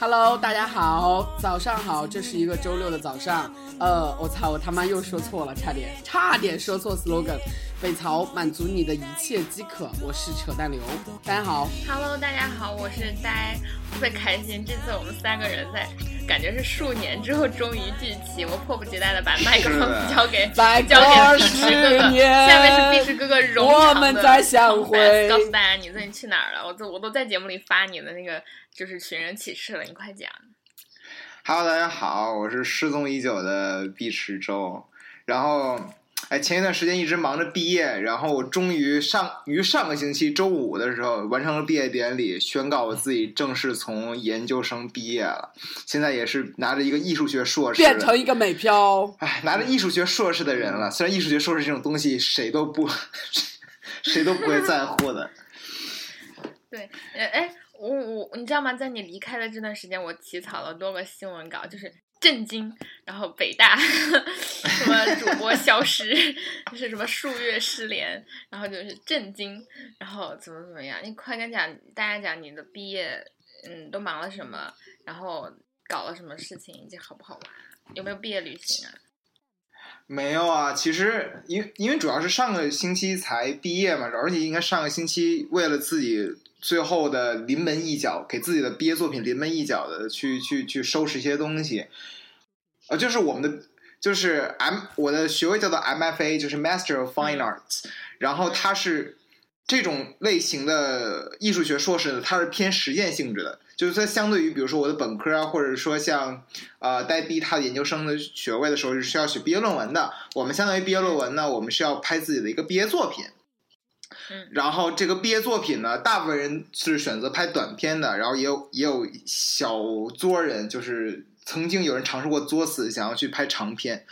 Hello，大家好，早上好，这是一个周六的早上。呃，我操，我他妈又说错了，差点，差点说错 slogan。北曹满足你的一切饥渴，我是扯淡刘。大家好，Hello，大家好，我是呆，特别开心，这次我们三个人在，感觉是数年之后终于聚齐，我迫不及待的把麦克风交给交给碧池哥哥，下面是碧池哥哥荣我们再相会。告诉大家你最近去哪儿了？我都我都在节目里发你的那个就是寻人启事了，你快讲。Hello，大家好，我是失踪已久的碧池周，然后。哎，前一段时间一直忙着毕业，然后我终于上于上个星期周五的时候完成了毕业典礼，宣告我自己正式从研究生毕业了。现在也是拿着一个艺术学硕士，变成一个美漂。哎，拿着艺术学硕士的人了。虽然艺术学硕士这种东西谁都不 谁都不会在乎的。对，哎，我我你知道吗？在你离开的这段时间，我起草了多个新闻稿，就是。震惊，然后北大什么主播消失，就是什么数月失联，然后就是震惊，然后怎么怎么样？你快跟讲，大家讲你的毕业，嗯，都忙了什么？然后搞了什么事情？以及好不好玩？有没有毕业旅行啊？没有啊，其实因因为主要是上个星期才毕业嘛，而且应该上个星期为了自己。最后的临门一脚，给自己的毕业作品临门一脚的去去去收拾一些东西，呃，就是我们的就是 M 我的学位叫做 MFA，就是 Master of Fine Arts，然后它是这种类型的艺术学硕士呢，它是偏实践性质的，就是它相对于比如说我的本科啊，或者说像呃代毕他的研究生的学位的时候是需要写毕业论文的，我们相当于毕业论文呢，我们是要拍自己的一个毕业作品。然后这个毕业作品呢，大部分人是选择拍短片的，然后也有也有小作人，就是曾经有人尝试过作死，想要去拍长片。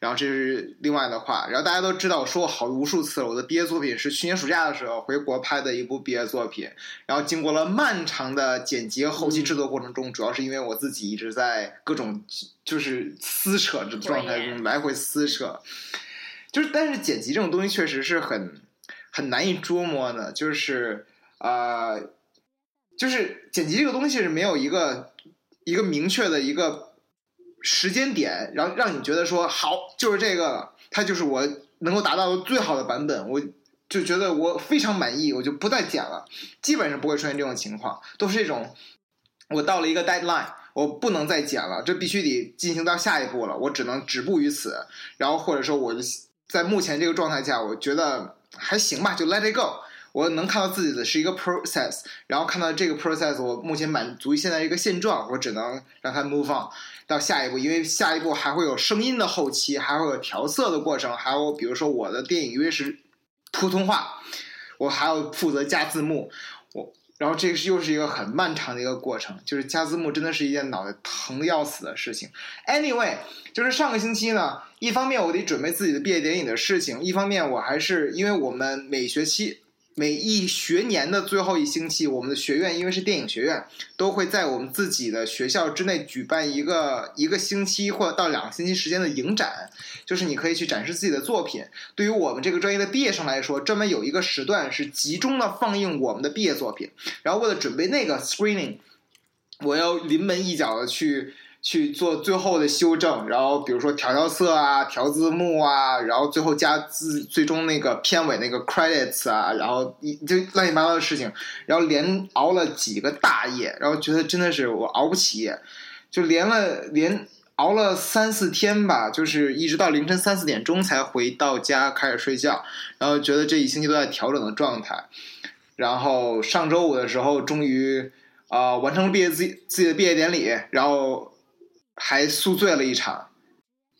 然后这是另外的话，然后大家都知道，我说过好无数次了，我的毕业作品是去年暑假的时候回国拍的一部毕业作品。然后经过了漫长的剪辑后期制作过程中，主要是因为我自己一直在各种就是撕扯的状态中来回撕扯，就是但是剪辑这种东西确实是很。很难以捉摸的，就是啊，就是剪辑这个东西是没有一个一个明确的一个时间点，然后让你觉得说好就是这个，它就是我能够达到最好的版本，我就觉得我非常满意，我就不再剪了。基本上不会出现这种情况，都是这种我到了一个 deadline，我不能再剪了，这必须得进行到下一步了，我只能止步于此。然后或者说我在目前这个状态下，我觉得。还行吧，就 let it go。我能看到自己的是一个 process，然后看到这个 process，我目前满足于现在一个现状，我只能让它 move on 到下一步，因为下一步还会有声音的后期，还会有调色的过程，还有比如说我的电影因为是普通话，我还要负责加字幕，然后这个是又是一个很漫长的一个过程，就是加字幕真的是一件脑袋疼的要死的事情。Anyway，就是上个星期呢。一方面我得准备自己的毕业典礼的事情，一方面我还是因为我们每学期每一学年的最后一星期，我们的学院因为是电影学院，都会在我们自己的学校之内举办一个一个星期或到两个星期时间的影展，就是你可以去展示自己的作品。对于我们这个专业的毕业生来说，专门有一个时段是集中的放映我们的毕业作品。然后为了准备那个 screening，我要临门一脚的去。去做最后的修正，然后比如说调调色啊、调字幕啊，然后最后加字，最终那个片尾那个 credits 啊，然后一就乱七八糟的事情，然后连熬了几个大夜，然后觉得真的是我熬不起，就连了连熬了三四天吧，就是一直到凌晨三四点钟才回到家开始睡觉，然后觉得这一星期都在调整的状态，然后上周五的时候终于啊完成了毕业自己自己的毕业典礼，然后。还宿醉了一场，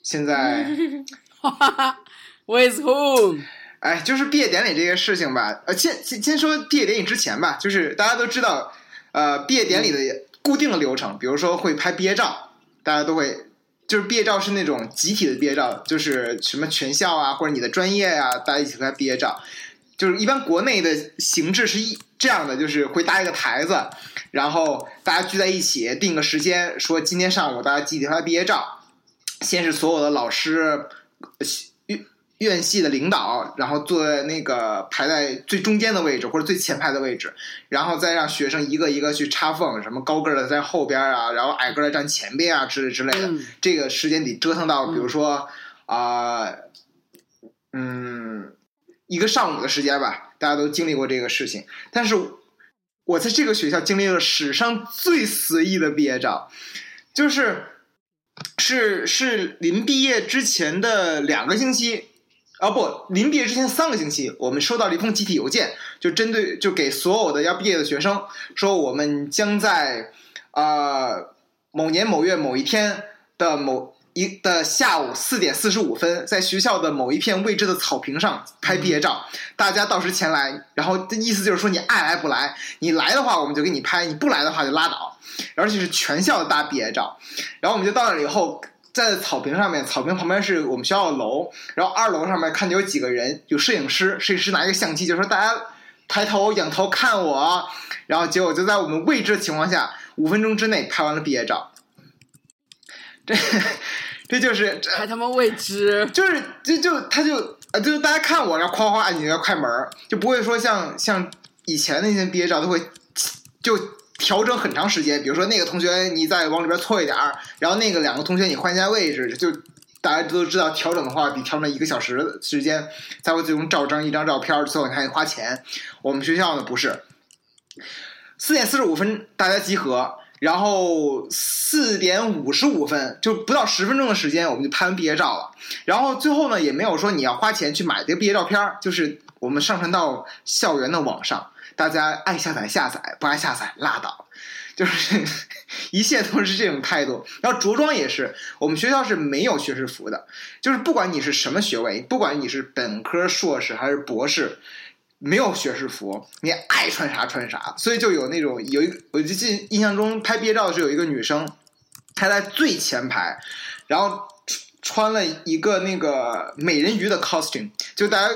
现在，With whom？哎，就是毕业典礼这个事情吧。呃，先先先说毕业典礼之前吧，就是大家都知道，呃，毕业典礼的固定的流程，比如说会拍毕业照，大家都会，就是毕业照是那种集体的毕业照，就是什么全校啊或者你的专业啊，大家一起拍毕业照。就是一般国内的形制是一这样的，就是会搭一个台子。然后大家聚在一起，定个时间，说今天上午大家集体拍毕业照。先是所有的老师院院系的领导，然后坐在那个排在最中间的位置或者最前排的位置，然后再让学生一个一个去插缝，什么高个儿的在后边啊，然后矮个儿的站前边啊之类之类的。嗯这个时间得折腾到，比如说啊、嗯，一个上午的时间吧，大家都经历过这个事情。但是我在这个学校经历了史上最随意的毕业照，就是是是临毕业之前的两个星期。啊不，临毕业之前三个星期，我们收到了一封集体邮件，就针对就给所有的要毕业的学生说，我们将在呃某年某月某一天的某一的下午四点四十五分，在学校的某一片未知的草坪上拍毕业照，大家到时前来。然后的意思就是说，你爱来不来，你来的话我们就给你拍，你不来的话就拉倒。而且是全校的大毕业照。然后我们就到那儿以后。在草坪上面，草坪旁边是我们学校的楼，然后二楼上面看见有几个人，有摄影师，摄影师拿一个相机，就说大家抬头仰头看我，然后结果就在我们未知的情况下，五分钟之内拍完了毕业照。这这就是这还他妈未知，就是就就他就啊就是大家看我，然后哐哐按你的快门儿，就不会说像像以前那些毕业照都会就调整很长时间，比如说那个同学你再往里边错一点儿，然后那个两个同学你换一下位置，就大家都知道调整的话得调整一个小时的时间才会最终照张一张照片儿，最后你还得花钱。我们学校呢不是，四点四十五分大家集合。然后四点五十五分，就不到十分钟的时间，我们就拍完毕业照了。然后最后呢，也没有说你要花钱去买这个毕业照片儿，就是我们上传到校园的网上，大家爱下载下载，不爱下载拉倒，就是 一切都是这种态度。然后着装也是，我们学校是没有学士服的，就是不管你是什么学位，不管你是本科、硕士还是博士。没有学士服，你爱穿啥穿啥，所以就有那种有一，我就记印象中拍毕业照的时候有一个女生，她在最前排，然后穿了一个那个美人鱼的 costume，就大家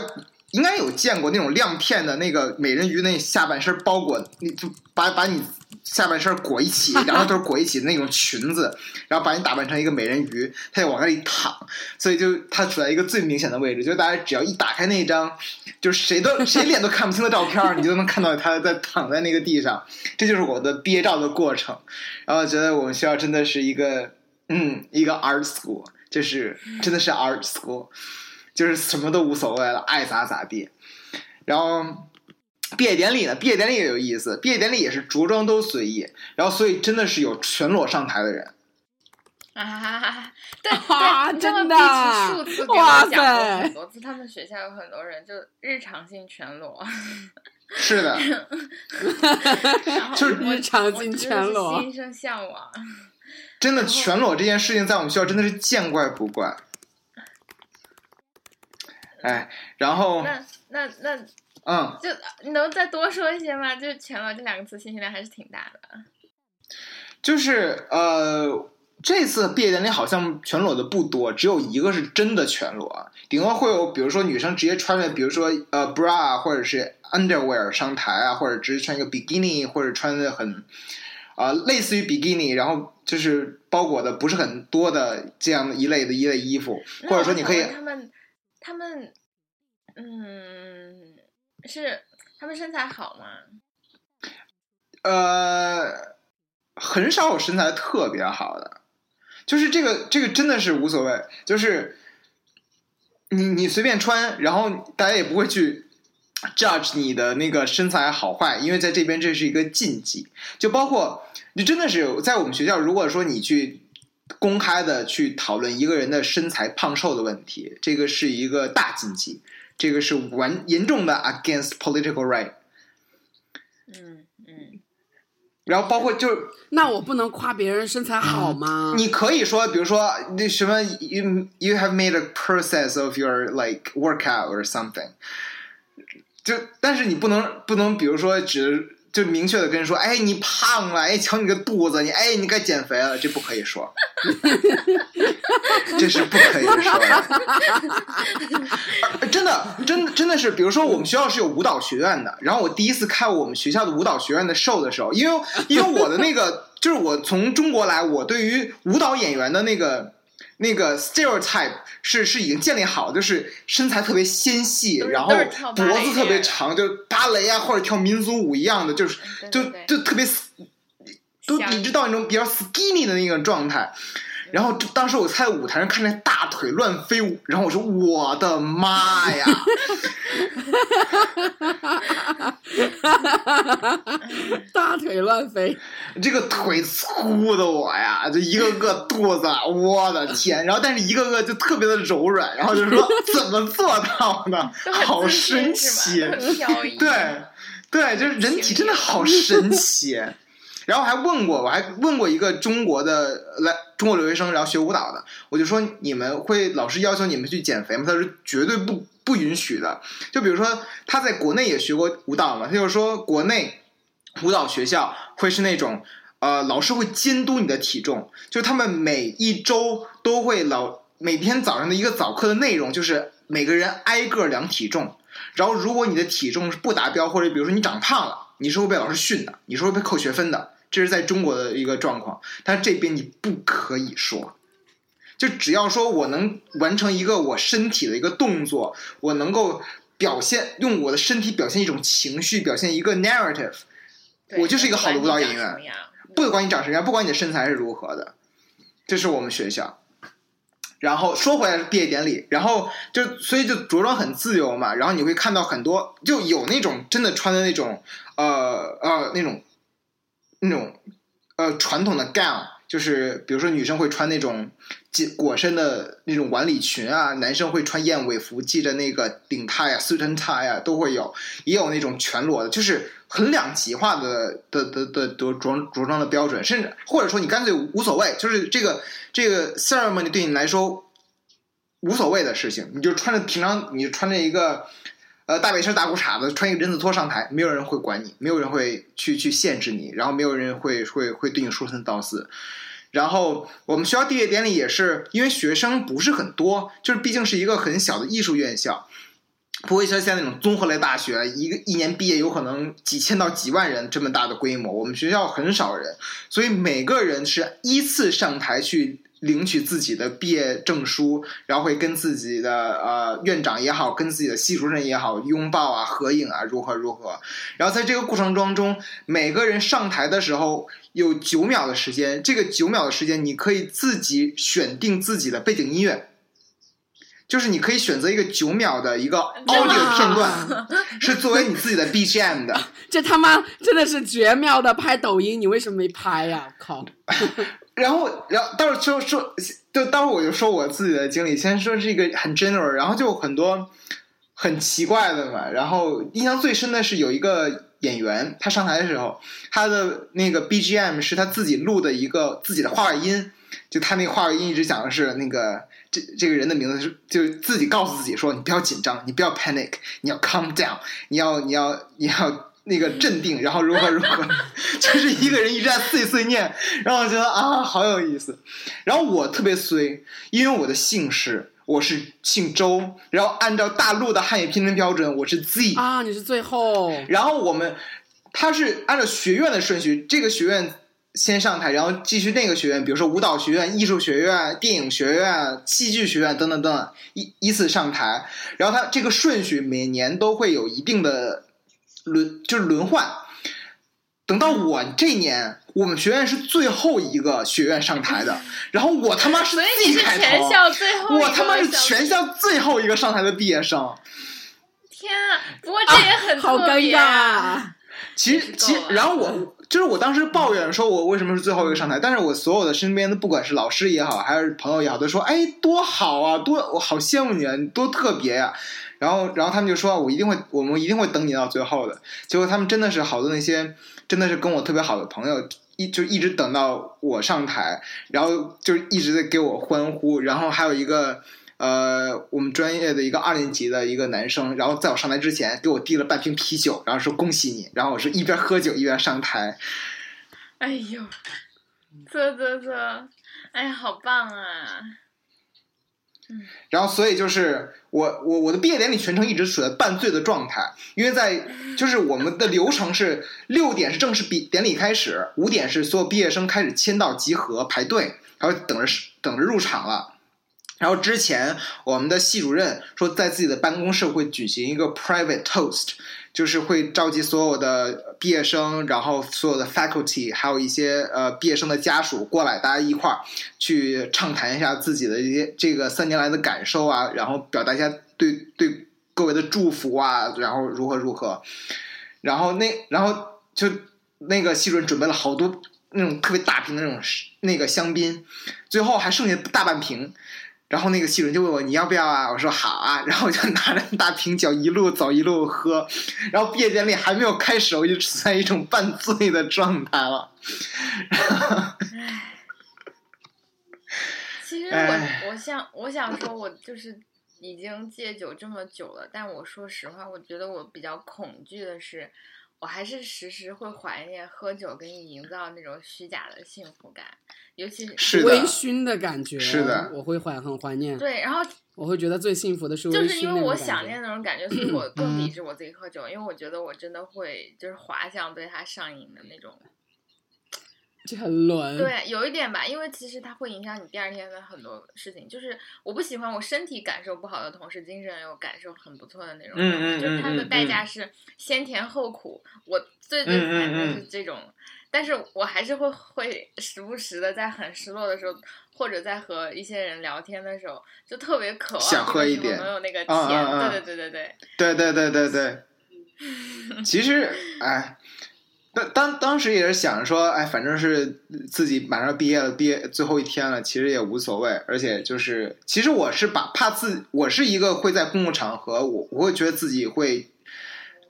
应该有见过那种亮片的那个美人鱼那下半身包裹，你就把把你下半身裹一起，两个腿裹一起的那种裙子，然后把你打扮成一个美人鱼，她就往那里躺，所以就她处在一个最明显的位置，就是大家只要一打开那张，就是谁都 谁脸都看不清的照片，你就能看到她在 躺在那个地上，这就是我的毕业照的过程。然后觉得我们学校真的是一个，嗯，一个 art school，就是真的是 art school，就是什么都无所谓了，爱咋咋地。然后毕业典礼呢，毕业典礼也有意思，毕业典礼也是着装都随意，然后所以真的是有全裸上台的人。啊，对 啊对，你知道真的数次给哇我讲过塞很多次，他们学校有很多人就日常性全裸，是的，就是我日常性全裸心生向往。真的全裸这件事情在我们学校真的是见怪不怪。哎，然后那那那嗯，就你能再多说一些吗？就是全裸这两个词信息量还是挺大的。就是呃，这次毕业典礼好像全裸的不多，只有一个是真的全裸，顶多会有比如说女生直接穿着，比如说呃 bra 或者是 underwear 上台啊，或者直接穿一个 bikini，或者穿的很啊、呃类似于 bikini，然后就是包裹的不是很多的这样一类的一类衣服，或者说你可以他们嗯是他们身材好吗？呃，很少有身材特别好的，就是这个这个真的是无所谓，就是你你随便穿，然后大家也不会去 judge 你的那个身材好坏，因为在这边这是一个禁忌，就包括你真的是在我们学校，如果说你去。公开的去讨论一个人的身材胖瘦的问题，这个是一个大禁忌，这个是完严重的 against political right。嗯嗯，然后包括就是那我不能夸别人身材好吗？你可以说，比如说那什么，you you have made a process of your like workout or something，就但是你不能不能，比如说只就明确的跟人说，哎，你胖了，哎，瞧你个肚子，你哎，你该减肥了，这不可以说，这是不可以说的。而 真的，真的真的是，比如说我们学校是有舞蹈学院的，然后我第一次看我们学校的舞蹈学院的 show 的时候，因为因为我的那个就是我从中国来，我对于舞蹈演员的那个那个 stereotype 是是已经建立好，就是身材特别纤细，然后脖子特别长，就是芭蕾啊或者跳民族舞一样的，就是就就特别都一直到那种比较 skinny 的那个状态。然后就当时我在舞台上看着大腿乱飞舞，然后我说我的妈呀！大腿乱飞，这个腿粗的我呀，就一个个肚子，我的天！然后但是一个个就特别的柔软，然后就说 怎么做到的？好神奇。对，对，就是人体真的好神奇。然后还问过，我还问过一个中国的来中国留学生，然后学舞蹈的，我就说你们会老师要求你们去减肥吗？他说绝对不不允许的。就比如说他在国内也学过舞蹈嘛，他就说国内舞蹈学校会是那种呃老师会监督你的体重，就他们每一周都会老每天早上的一个早课的内容就是每个人挨个量体重，然后如果你的体重是不达标，或者比如说你长胖了，你是会被老师训的，你是会被扣学分的。这是在中国的一个状况，但是这边你不可以说，就只要说我能完成一个我身体的一个动作，我能够表现用我的身体表现一种情绪，表现一个 narrative，我就是一个好的舞蹈演员不管你长什么样不管你长什么样，不管你的身材是如何的，这是我们学校。然后说回来是毕业典礼，然后就所以就着装很自由嘛，然后你会看到很多就有那种真的穿的那种呃呃那种那种呃传统的 gown，就是比如说女生会穿那种紧裹身的那种晚礼裙啊，男生会穿燕尾服，系着那个领带啊、suit and tie 啊都会有，也有那种全裸的，就是很两极化的的的的着着着装的标准，甚至或者说你干脆无所谓，就是这个这个 ceremony 对你来说无所谓的事情，你就穿着平常你就穿着一个。呃，大背心、大裤衩子，穿一个人字拖上台，没有人会管你，没有人会去去限制你，然后没有人会会会对你说三道四。然后我们学校毕业典礼也是，因为学生不是很多，就是毕竟是一个很小的艺术院校，不会像现在那种综合类大学，一个一年毕业有可能几千到几万人这么大的规模。我们学校很少人，所以每个人是依次上台去领取自己的毕业证书，然后会跟自己的呃院长也好，跟自己的系主任也好拥抱啊、合影啊，如何如何。然后在这个过程当中，每个人上台的时候有九秒的时间，这个九秒的时间你可以自己选定自己的背景音乐。就是你可以选择一个九秒的一个 audio 啊片段，是作为你自己的 BGM 的。这他妈真的是绝妙的拍抖音，你为什么没拍呀、靠！然后，然后到时候说，就到时候我就说我自己的经历。先说是一个很 general，然后就很多很奇怪的嘛。然后印象最深的是有一个演员，他上台的时候，他的那个 BGM 是他自己录的一个自己的话外音，就他那话外音一直讲的是那个这这个人的名字是，就是自己告诉自己说，你不要紧张，你不要 panic，你要 calm down，你要你要你要。那个镇定，然后如何如何，就是一个人一直在碎碎念，然后我觉得啊，好有意思。然后我特别衰，因为我的姓氏我是姓周，然后按照大陆的汉语拼音标准，我是 Z，、啊，你是最后然后我们他是按照学院的顺序，这个学院先上台，然后继续那个学院，比如说舞蹈学院、艺术学院、电影学院、戏剧学院等等等等，依依次上台。然后他这个顺序每年都会有一定的轮，就是轮换。等到我这年，我们学院是最后一个学院上台的，然后我他妈是你是开头，全校最后我他妈是全校最后一个上台的毕业生。天啊！不过这也很好尴特别尬啊。啊！其实，其实，然后我就是我当时抱怨说，我为什么是最后一个上台？但是我所有的身边的，不管是老师也好，还是朋友也好，都说，哎，多好啊，多我好羡慕你啊，你多特别呀、然后，然后他们就说，我一定会，我们一定会等你到最后的。结果他们真的是好多那些，真的是跟我特别好的朋友，一就一直等到我上台，然后就一直在给我欢呼。然后还有一个。呃，我们专业的一个二年级的一个男生，然后在我上台之前给我递了半瓶啤酒，然后说恭喜你，然后我是一边喝酒一边上台，哎呦，啧啧啧，哎呀，好棒啊！然后所以就是我我我的毕业典礼全程一直处在半醉的状态，因为在就是我们的流程是六点是正式毕典礼开始，五点是所有毕业生开始签到集合排队，然后等着等着入场了。然后之前我们的系主任说，在自己的办公室会举行一个 private toast，就是会召集所有的毕业生，然后所有的 faculty，还有一些呃毕业生的家属过来，大家一块儿去畅谈一下自己的一些这个三年来的感受啊，然后表达一下对对各位的祝福啊，然后如何如何。然后那然后就那个系主任准备了好多那种特别大瓶的那种那个香槟，最后还剩下大半瓶。然后那个系主任就问我你要不要啊？我说好啊。然后我就拿着大瓶酒一路走一路喝。然后毕业典礼还没有开始，我就处在一种半醉的状态了。其实我我想我想说，我就是已经戒酒这么久了，但我说实话，我觉得我比较恐惧的是。我还是时时会怀念喝酒给你营造那种虚假的幸福感，尤其是微醺的感觉。是的，我会怀很怀念。对，然后我会觉得最幸福的是就是因为我想念那种感觉，所以我更抵制我自己喝酒，因为我觉得我真的会就是滑向对它上瘾的那种。就很乱。对，有一点吧，因为其实它会影响你第二天的很多事情。就是我不喜欢我身体感受不好的同时，精神又感受很不错的那种。嗯嗯就是它的代价是先甜后苦。我最最烦的是这种，但是我还是会会时不时的在很失落的时候，或者在和一些人聊天的时候，就特别渴望想喝一点，能有那个甜。对对对对对。对对对对对。其实，哎。当当时也是想着说，哎，反正是自己马上毕业了，毕业最后一天了，其实也无所谓。而且就是，其实我是把怕自，我是一个会在公共场合，我我会觉得自己会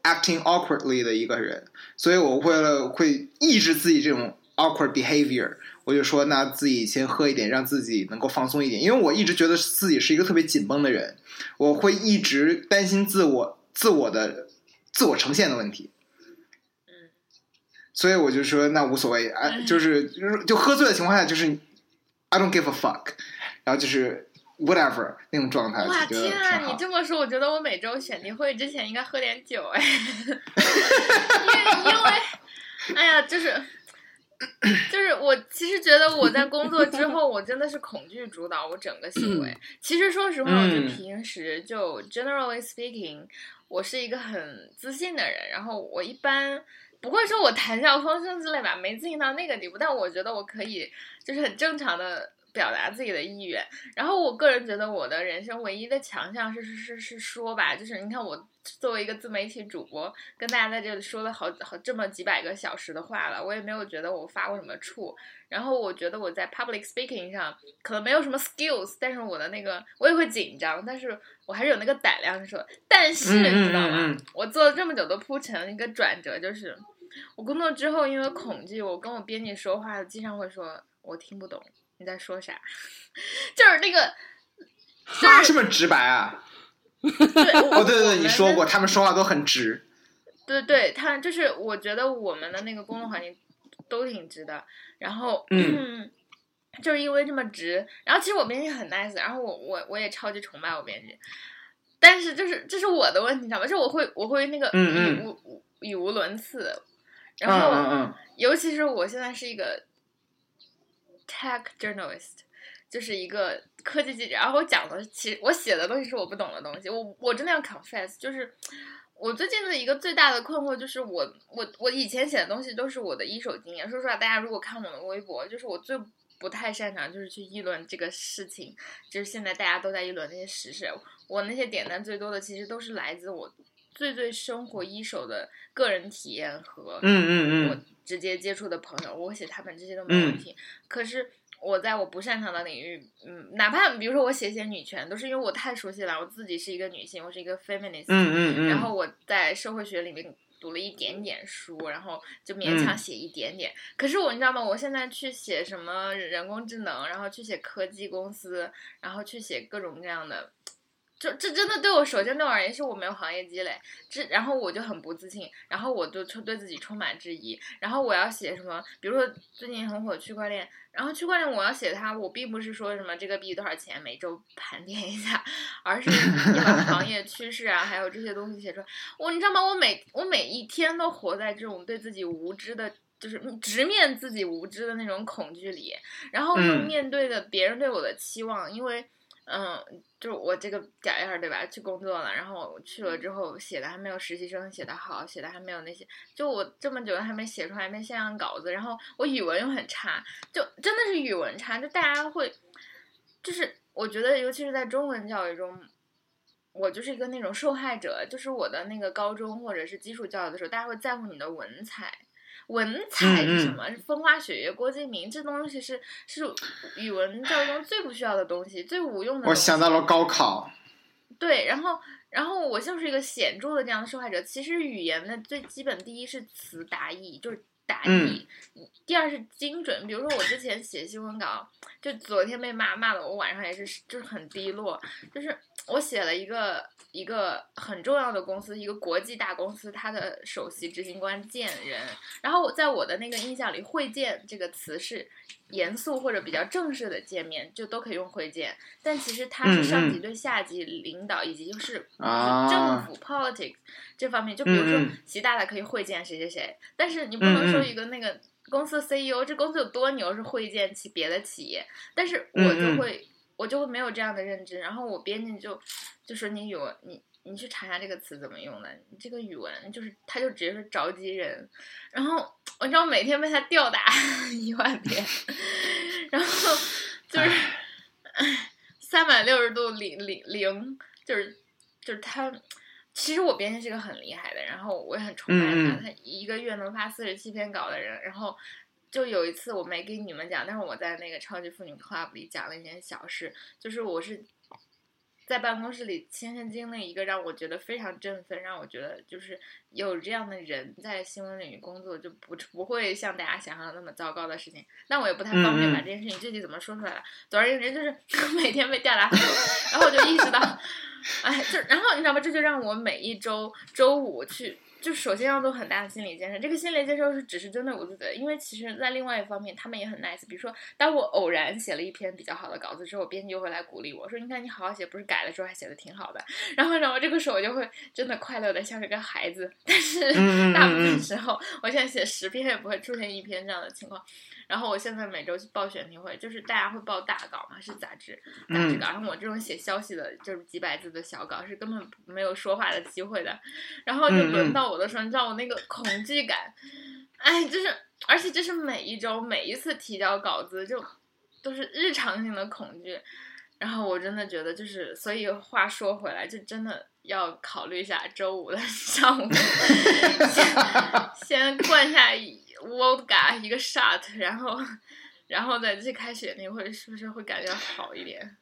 acting awkwardly 的一个人，所以我为了会抑制自己这种 awkward behavior，我就说，那自己先喝一点，让自己能够放松一点。因为我一直觉得自己是一个特别紧绷的人，我会一直担心自我自我的自我呈现的问题。所以我就说那无所谓，啊，就是 就是就喝醉的情况下，就是 I don't give a fuck，然后就是 whatever 那种状态。哇天啊！你这么说，我觉得我每周选题会之前应该喝点酒哎。因为因为，哎呀，就是就是我其实觉得我在工作之后，我真的是恐惧主导我整个行为。其实说实话，我就平时就 generally speaking，我是一个很自信的人，然后我一般。不会说我谈笑风生之类吧，没自信到那个地步，但我觉得我可以，就是很正常的表达自己的意愿。然后我个人觉得我的人生唯一的强项是是是是说吧，就是你看我作为一个自媒体主播，跟大家在这里说了好好这么几百个小时的话了，我也没有觉得我发过什么怵。然后我觉得我在 public speaking 上可能没有什么 skills，但是我的那个我也会紧张，但是我还是有那个胆量说。但是你知道吗？我做了这么久的铺陈，一个转折就是。我工作之后，因为恐惧，我跟我编辑说话，经常会说我听不懂你在说啥，就是那个，他这么直白啊？对，哦，对对对，你说过，他们说话都很直。对对，他就是我觉得我们的那个工作环境都挺直的，然后嗯，就是因为这么直，然后其实我编辑很 nice，然后我我我也超级崇拜我编辑，但是就是这是我的问题，你知道吗？就我会我会那个语无语无伦次。然后，尤其是我现在是一个 tech journalist，就是一个科技记者。然后我讲的，其实我写的东西是我不懂的东西。我我真的要 confess，就是我最近的一个最大的困惑就是，我我我以前写的东西都是我的一手经验。说实话，大家如果看我的微博，就是我最不太擅长就是去议论这个事情，就是现在大家都在议论那些时事。我那些点赞最多的，其实都是来自我。最最生活一手的个人体验和嗯嗯嗯，我直接接触的朋友，我写他们这些都没问题。可是我在我不擅长的领域，嗯，哪怕比如说我写写女权，都是因为我太熟悉了。我自己是一个女性，我是一个 feminist，嗯嗯嗯，然后我在社会学里面读了一点点书，然后就勉强写一点点。可是我你知道吗？我现在去写什么人工智能，然后去写科技公司，然后去写各种各样的。就这真的对我，首先对我而言是我没有行业积累，这然后我就很不自信，然后我就对自己充满质疑，然后我要写什么，比如说最近很火区块链，然后区块链我要写它，我并不是说什么这个币多少钱，每周盘点一下，而是把行业趋势啊，还有这些东西写出来。我你知道吗？我每我每一天都活在这种对自己无知的，就是直面自己无知的那种恐惧里，然后又面对的别人对我的期望，因为。嗯，就是我这个屌样儿对吧？去工作了，然后我去了之后写的还没有实习生写的好，写的还没有那些，就我这么久还没写出来一篇像样稿子，然后我语文又很差，就真的是语文差，就大家会，就是我觉得尤其是在中文教育中。我就是一个那种受害者，就是我的那个高中或者是基础教育的时候，大家会在乎你的文采。文采是什么？是风花雪月、郭敬明，这东西是是语文教育中最不需要的东西，最无用的。我想到了高考。对，然后然后我就是一个显著的这样的受害者。其实语言的最基本，第一是词达意，就是达意；第二是精准。比如说我之前写新闻稿，就昨天被骂骂的，我晚上也是就是很低落，就是。我写了一个一个很重要的公司，一个国际大公司，它的首席执行官见人。然后在我的那个印象里，“会见”这个词是严肃或者比较正式的见面，就都可以用“会见”。但其实它是上级对下级领导以及就是政府 politics 这方面。就比如说习大大可以会见谁谁谁，但是你不能说一个那个公司 CEO，这公司有多牛是会见其别的企业。但是我就会。我就会没有这样的认知，然后我编辑就就说你有你你去查一下这个词怎么用的，你这个语文就是他就直接说着急人，然后我知道每天被他吊打 一万遍，然后就是三百六十度零零零，就是就是他，其实我编辑是个很厉害的，然后我也很崇拜他，他一个月能发四十七篇稿的人，然后。就有一次我没给你们讲，但是我在那个超级妇女 club 里讲了一件小事，就是我是在办公室里亲身经历一个让我觉得非常振奋，让我觉得就是有这样的人在新闻领域工作就不不会像大家想象的那么糟糕的事情。但我也不太方便把这件事情具体怎么说出来。总而言之，就是 每天被吊打很多，然后我就意识到，哎，就然后你知道吗？这就让我每一周周五去。就首先要做很大的心理建设，这个心理建设是只是针对我自己的，因为其实在另外一方面，他们也很 nice。比如说，当我偶然写了一篇比较好的稿子之后，编辑就会来鼓励我说：“你看你好好写，不是改了之后还写的挺好的。”然后，然后这个时候我就会真的快乐的像是个孩子。但是大部分时候，我现在写十篇也不会出现一篇这样的情况。然后我现在每周去报选题会，就是大家会报大稿嘛，是杂志杂志稿。然后我这种写消息的，就是几百字的小稿，是根本没有说话的机会的。然后就轮到我的时候，你知道我那个恐惧感，哎，就是，而且这是每一周每一次提交稿子就都是日常性的恐惧。然后我真的觉得，就是所以话说回来，就真的要考虑一下周五的 上午，先灌下。Vodka 一个 shot，然后，然后再去开始那会，是不是会感觉好一点？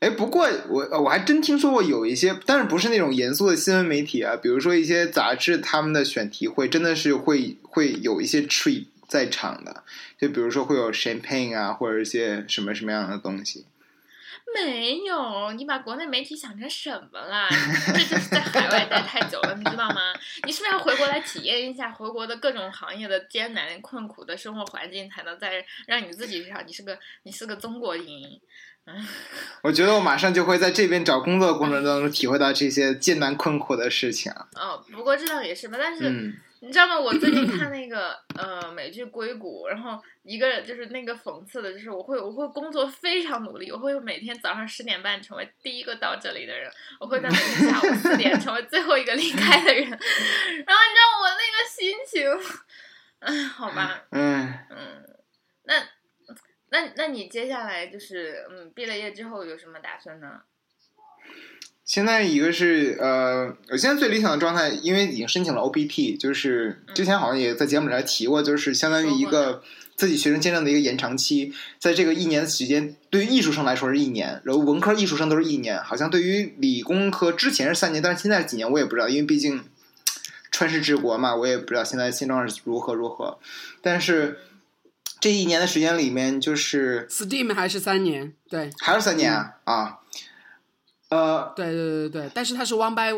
哎，不过我我还真听说过有一些，但是不是那种严肃的新闻媒体啊，比如说一些杂志，他们的选题会真的是会会有一些 treat 在场的，就比如说会有 champagne 啊，或者一些什么什么样的东西。没有，你把国内媒体想成什么了？这就是在海外待太久了，你知道吗？你是不是要回国来体验一下回国的各种行业的艰难困苦的生活环境，才能再让你自己知道你是个你是个中国人？嗯，我觉得我马上就会在这边找工作过程当中体会到这些艰难困苦的事情。哦，不过这倒也是吧，但是。你知道吗？我最近看 那个呃美剧《硅谷》，然后一个就是那个讽刺的，就是我会我会工作非常努力，我会每天早上十点半成为第一个到这里的人，我会在每天下午四点成为最后一个离开的人。然后你知道我那个心情，哎，好吧，嗯嗯，那那那你接下来就是嗯毕了业之后有什么打算呢？现在一个是呃，我现在最理想的状态，因为已经申请了 OPT，就是之前好像也在节目里来提过，就是相当于一个自己学生签证的一个延长期，在这个一年的时间，对于艺术生来说是一年，然后文科艺术生都是一年，好像对于理工科之前是三年，但是现在几年我也不知道，因为毕竟 川师治国嘛，我也不知道现在现状是如何如何。但是这一年的时间里面，就是 STEAM 还是三年，对，还是三年啊啊。呃，对对对对但是它是 one by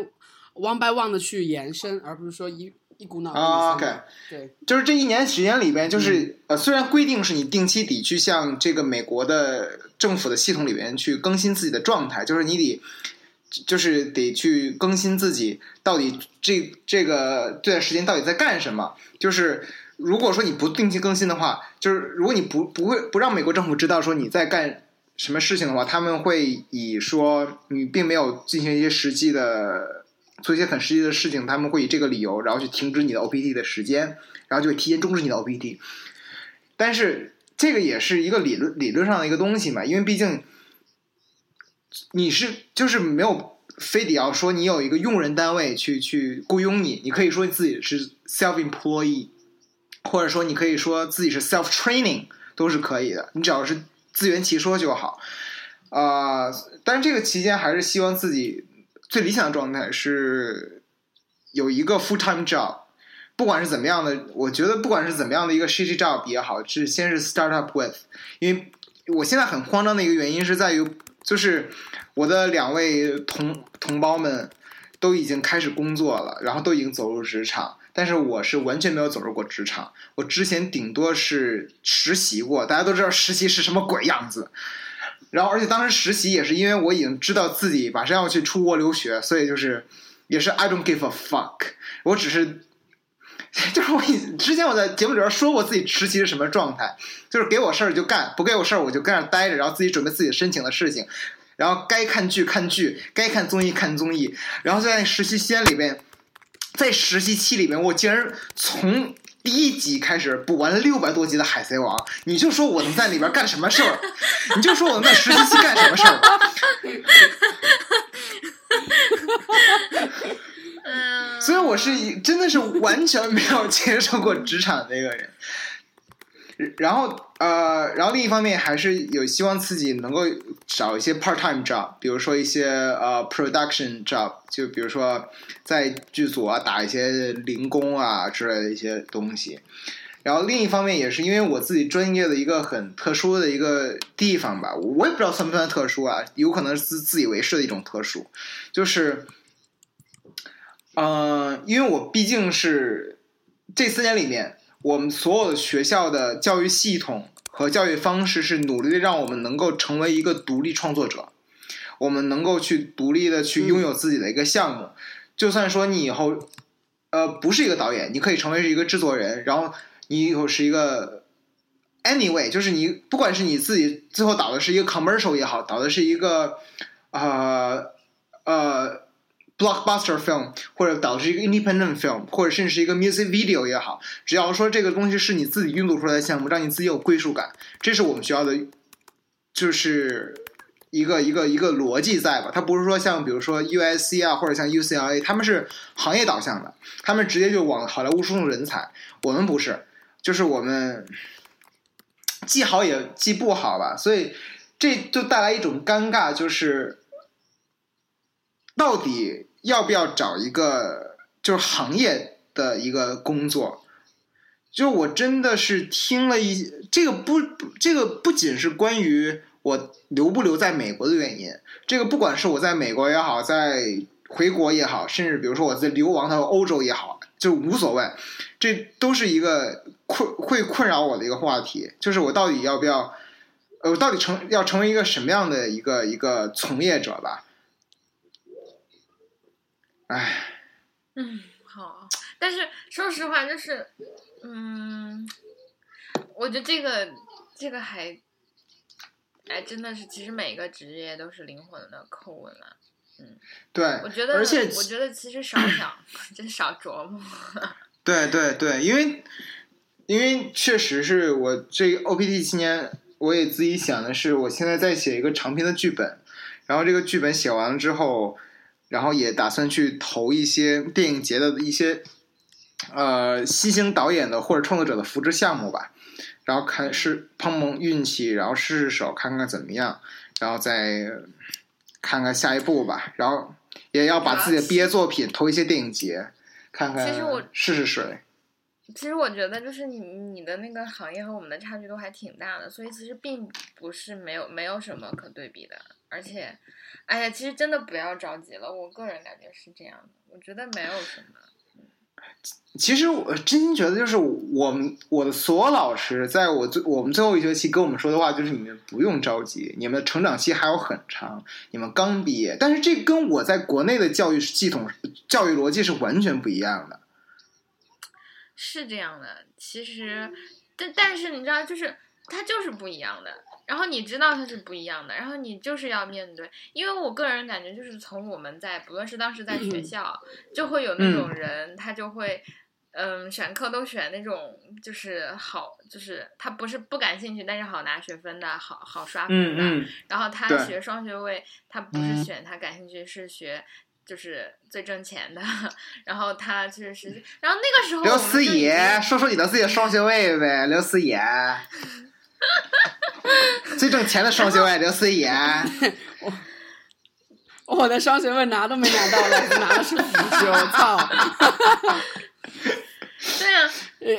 one by one 的去延伸，而不是说一一股脑的。OK，对，就是这一年时间里边，就是呃，虽然规定是你定期得去向这个美国的政府的系统里边去更新自己的状态，就是你得，就是得去更新自己到底这这个这段时间到底在干什么。就是如果说你不定期更新的话，就是如果你不不会不让美国政府知道说你在干。什么事情的话，他们会以说你并没有进行一些实际的做一些很实际的事情，他们会以这个理由，然后去停止你的 OPT 的时间，然后就会提前终止你的 OPT。但是这个也是一个理论理论上的一个东西嘛，因为毕竟你是就是没有非得要说你有一个用人单位去去雇佣你，你可以说自己是 self employee，或者说你可以说自己是 self training 都是可以的，你只要是自圆其说就好。啊、但是这个期间还是希望自己最理想的状态是有一个 full time job，不管是怎么样的，我觉得不管是怎么样的一个 shit job 也好，是先是 start up with，因为我现在很慌张的一个原因是在于，就是我的两位同同胞们都已经开始工作了，然后都已经走入职场，但是我是完全没有走入过职场，我之前顶多是实习过，大家都知道实习是什么鬼样子。然后，而且当时实习也是因为我已经知道自己马上要去出国留学，所以就是也是 I don't give a fuck，我只是 就是我以之前我在节目里边说过自己实习是什么状态，就是给我事儿就干，不给我事儿我就跟那待着，然后自己准备自己申请的事情，然后该看剧看剧，该看综艺看综艺，然后在实习期间里边，在实习期里面，我竟然从第一集开始补完了六百多集的《海贼王》，你就说我能在里边干什么事儿？你就说我能在实习期干什么事儿？嗯，所以我是一真的是完全没有接受过职场的一个人。然后呃，然后另一方面还是有希望自己能够找一些 part time job，比如说一些呃 production job，就比如说在剧组啊打一些零工啊之类的一些东西。然后另一方面也是因为我自己专业的一个很特殊的一个地方吧，我也不知道算不算特殊啊，有可能是自以为是的一种特殊，就是。呃，因为我毕竟是这四年里面，我们所有的学校的教育系统和教育方式是努力让我们能够成为一个独立创作者，我们能够去独立的去拥有自己的一个项目。就算说你以后呃不是一个导演，你可以成为一个制作人，然后你以后是一个 anyway，就是你不管是你自己最后导的是一个 commercial 也好，导的是一个呃呃。Blockbuster film，或者导致一个 independent film，或者甚至是一个 music video 也好，只要说这个东西是你自己运作出来的项目，让你自己有归属感，这是我们学校的，就是一个一个一个逻辑在吧？它不是说像比如说 USC 啊，或者像 UCLA，他们是行业导向的，他们直接就往好莱坞输送人才，我们不是，就是我们既好也既不好吧，所以这就带来一种尴尬，就是。到底要不要找一个就是行业的一个工作？就我真的是听了一这个不这个不仅是关于我留不留在美国的原因，这个不管是我在美国也好，在回国也好，甚至比如说我在流亡到欧洲也好，就无所谓，这都是一个困会困扰我的一个话题，就是我到底要不要，呃，我到底成要成为一个什么样的一个一个从业者吧？唉，嗯，好，但是说实话，就是，嗯，我觉得这个这个还，哎，真的是，其实每个职业都是灵魂的叩问了。嗯，对，我觉得，而且我觉得其实少想，真少琢磨。对对对，因为因为确实是我这个 OPT 期间，我也自己想的是，我现在在写一个长篇的剧本，然后这个剧本写完了之后。然后也打算去投一些电影节的一些呃新兴导演的或者创作者的扶持项目吧，然后看是碰碰运气，然后试试手，看看怎么样，然后再看看下一步吧。然后也要把自己的毕业作品投一些电影节，看看试试水。其实我觉得，就是你你的那个行业和我们的差距都还挺大的，所以其实并不是没有没有什么可对比的。而且，哎呀，其实真的不要着急了，我个人感觉是这样的，我觉得没有什么。其实我真心觉得，就是我们我的所有老师，在我最我们最后一学期跟我们说的话，就是你们不用着急，你们的成长期还有很长，你们刚毕业。但是这跟我在国内的教育系统、教育逻辑是完全不一样的。是这样的，其实，但但是你知道，就是它就是不一样的。然后你知道它是不一样的，然后你就是要面对。因为我个人感觉，就是从我们在不论是当时在学校，就会有那种人，他就会。嗯，选课都选那种就是好，就是他不是不感兴趣，但是好拿学分的，好好刷分的。然后他学双学位，他不是选他感兴趣，是学就是最挣钱的。然后他就是，然后那个时候刘思野，说说你的自己的双学位呗，刘思野。最挣钱的双学位，刘思野。我我的双学位拿都没拿到，老子拿的是辅修，操。对啊，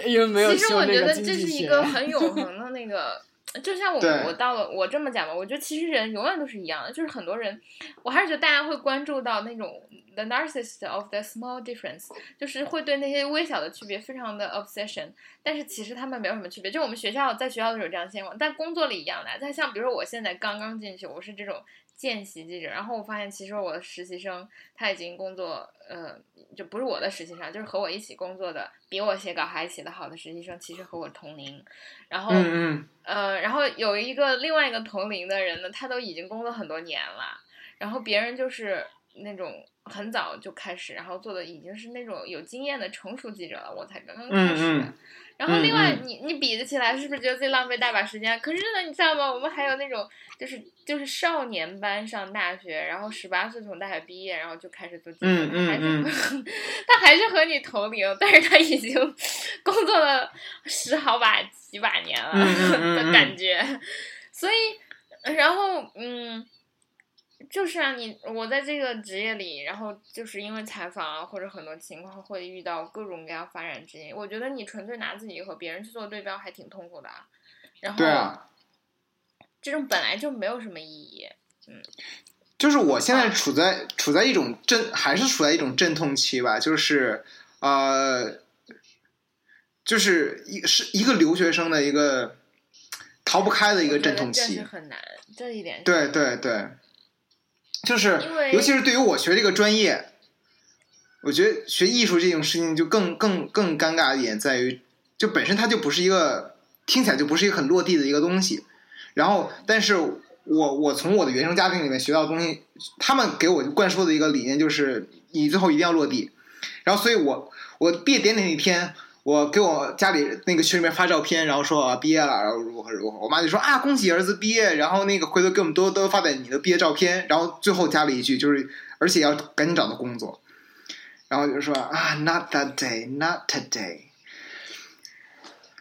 因为没有。其实我觉得这是一个 很永恒的那个，就像我我到了我这么讲吧，我觉得其实人永远都是一样的，就是很多人，我还是觉得大家会关注到那种 the narcissist of the small difference，就是会对那些微小的区别非常的 obsession，但是其实他们没有什么区别。就我们学校在学校的时候这样现况，但工作里一样的。但像比如说我现在刚刚进去，我是这种。见习记者，然后我发现其实我的实习生他已经工作，呃，就不是我的实习生，就是和我一起工作的，比我写稿还写得好的实习生，其实和我同龄。然后，呃，然后有一个另外一个同龄的人呢，他都已经工作很多年了，然后别人就是那种很早就开始，然后做的已经是那种有经验的成熟记者了，我才刚刚开始。然后另外，你你比得起来，是不是觉得自己浪费大把时间？可是呢，你知道吗？我们还有那种，就是就是少年班上大学，然后十八岁从大学毕业，然后就开始做记者，还是 他还是和你同龄，但是他已经工作了十好把几把年了的感觉。所以，然后嗯。就是啊，你我在这个职业里，然后就是因为采访啊，或者很多情况会遇到各种各样发展职业。我觉得你纯粹拿自己和别人去做对标，还挺痛苦的。然后，对啊，这种本来就没有什么意义。嗯，就是我现在处在处在一种阵，还是处在一种阵痛期吧。就是呃，就是一是一个留学生的一个逃不开的一个阵痛期，很难。这一点，对对对。就是，尤其是对于我学这个专业，我觉得学艺术这种事情就更更更尴尬一点，在于就本身它就不是一个听起来就不是一个很落地的一个东西。然后，但是我我从我的原生家庭里面学到的东西，他们给我灌输的一个理念就是，你最后一定要落地。然后，所以我我毕业典礼那天。我给我家里那个群里面发照片，然后说啊毕业了，然后如何如何，我妈就说啊恭喜儿子毕业，然后那个回头给我们多多发点你的毕业照片，然后最后加了一句就是而且要赶紧找到工作，然后就说啊 not that day not today。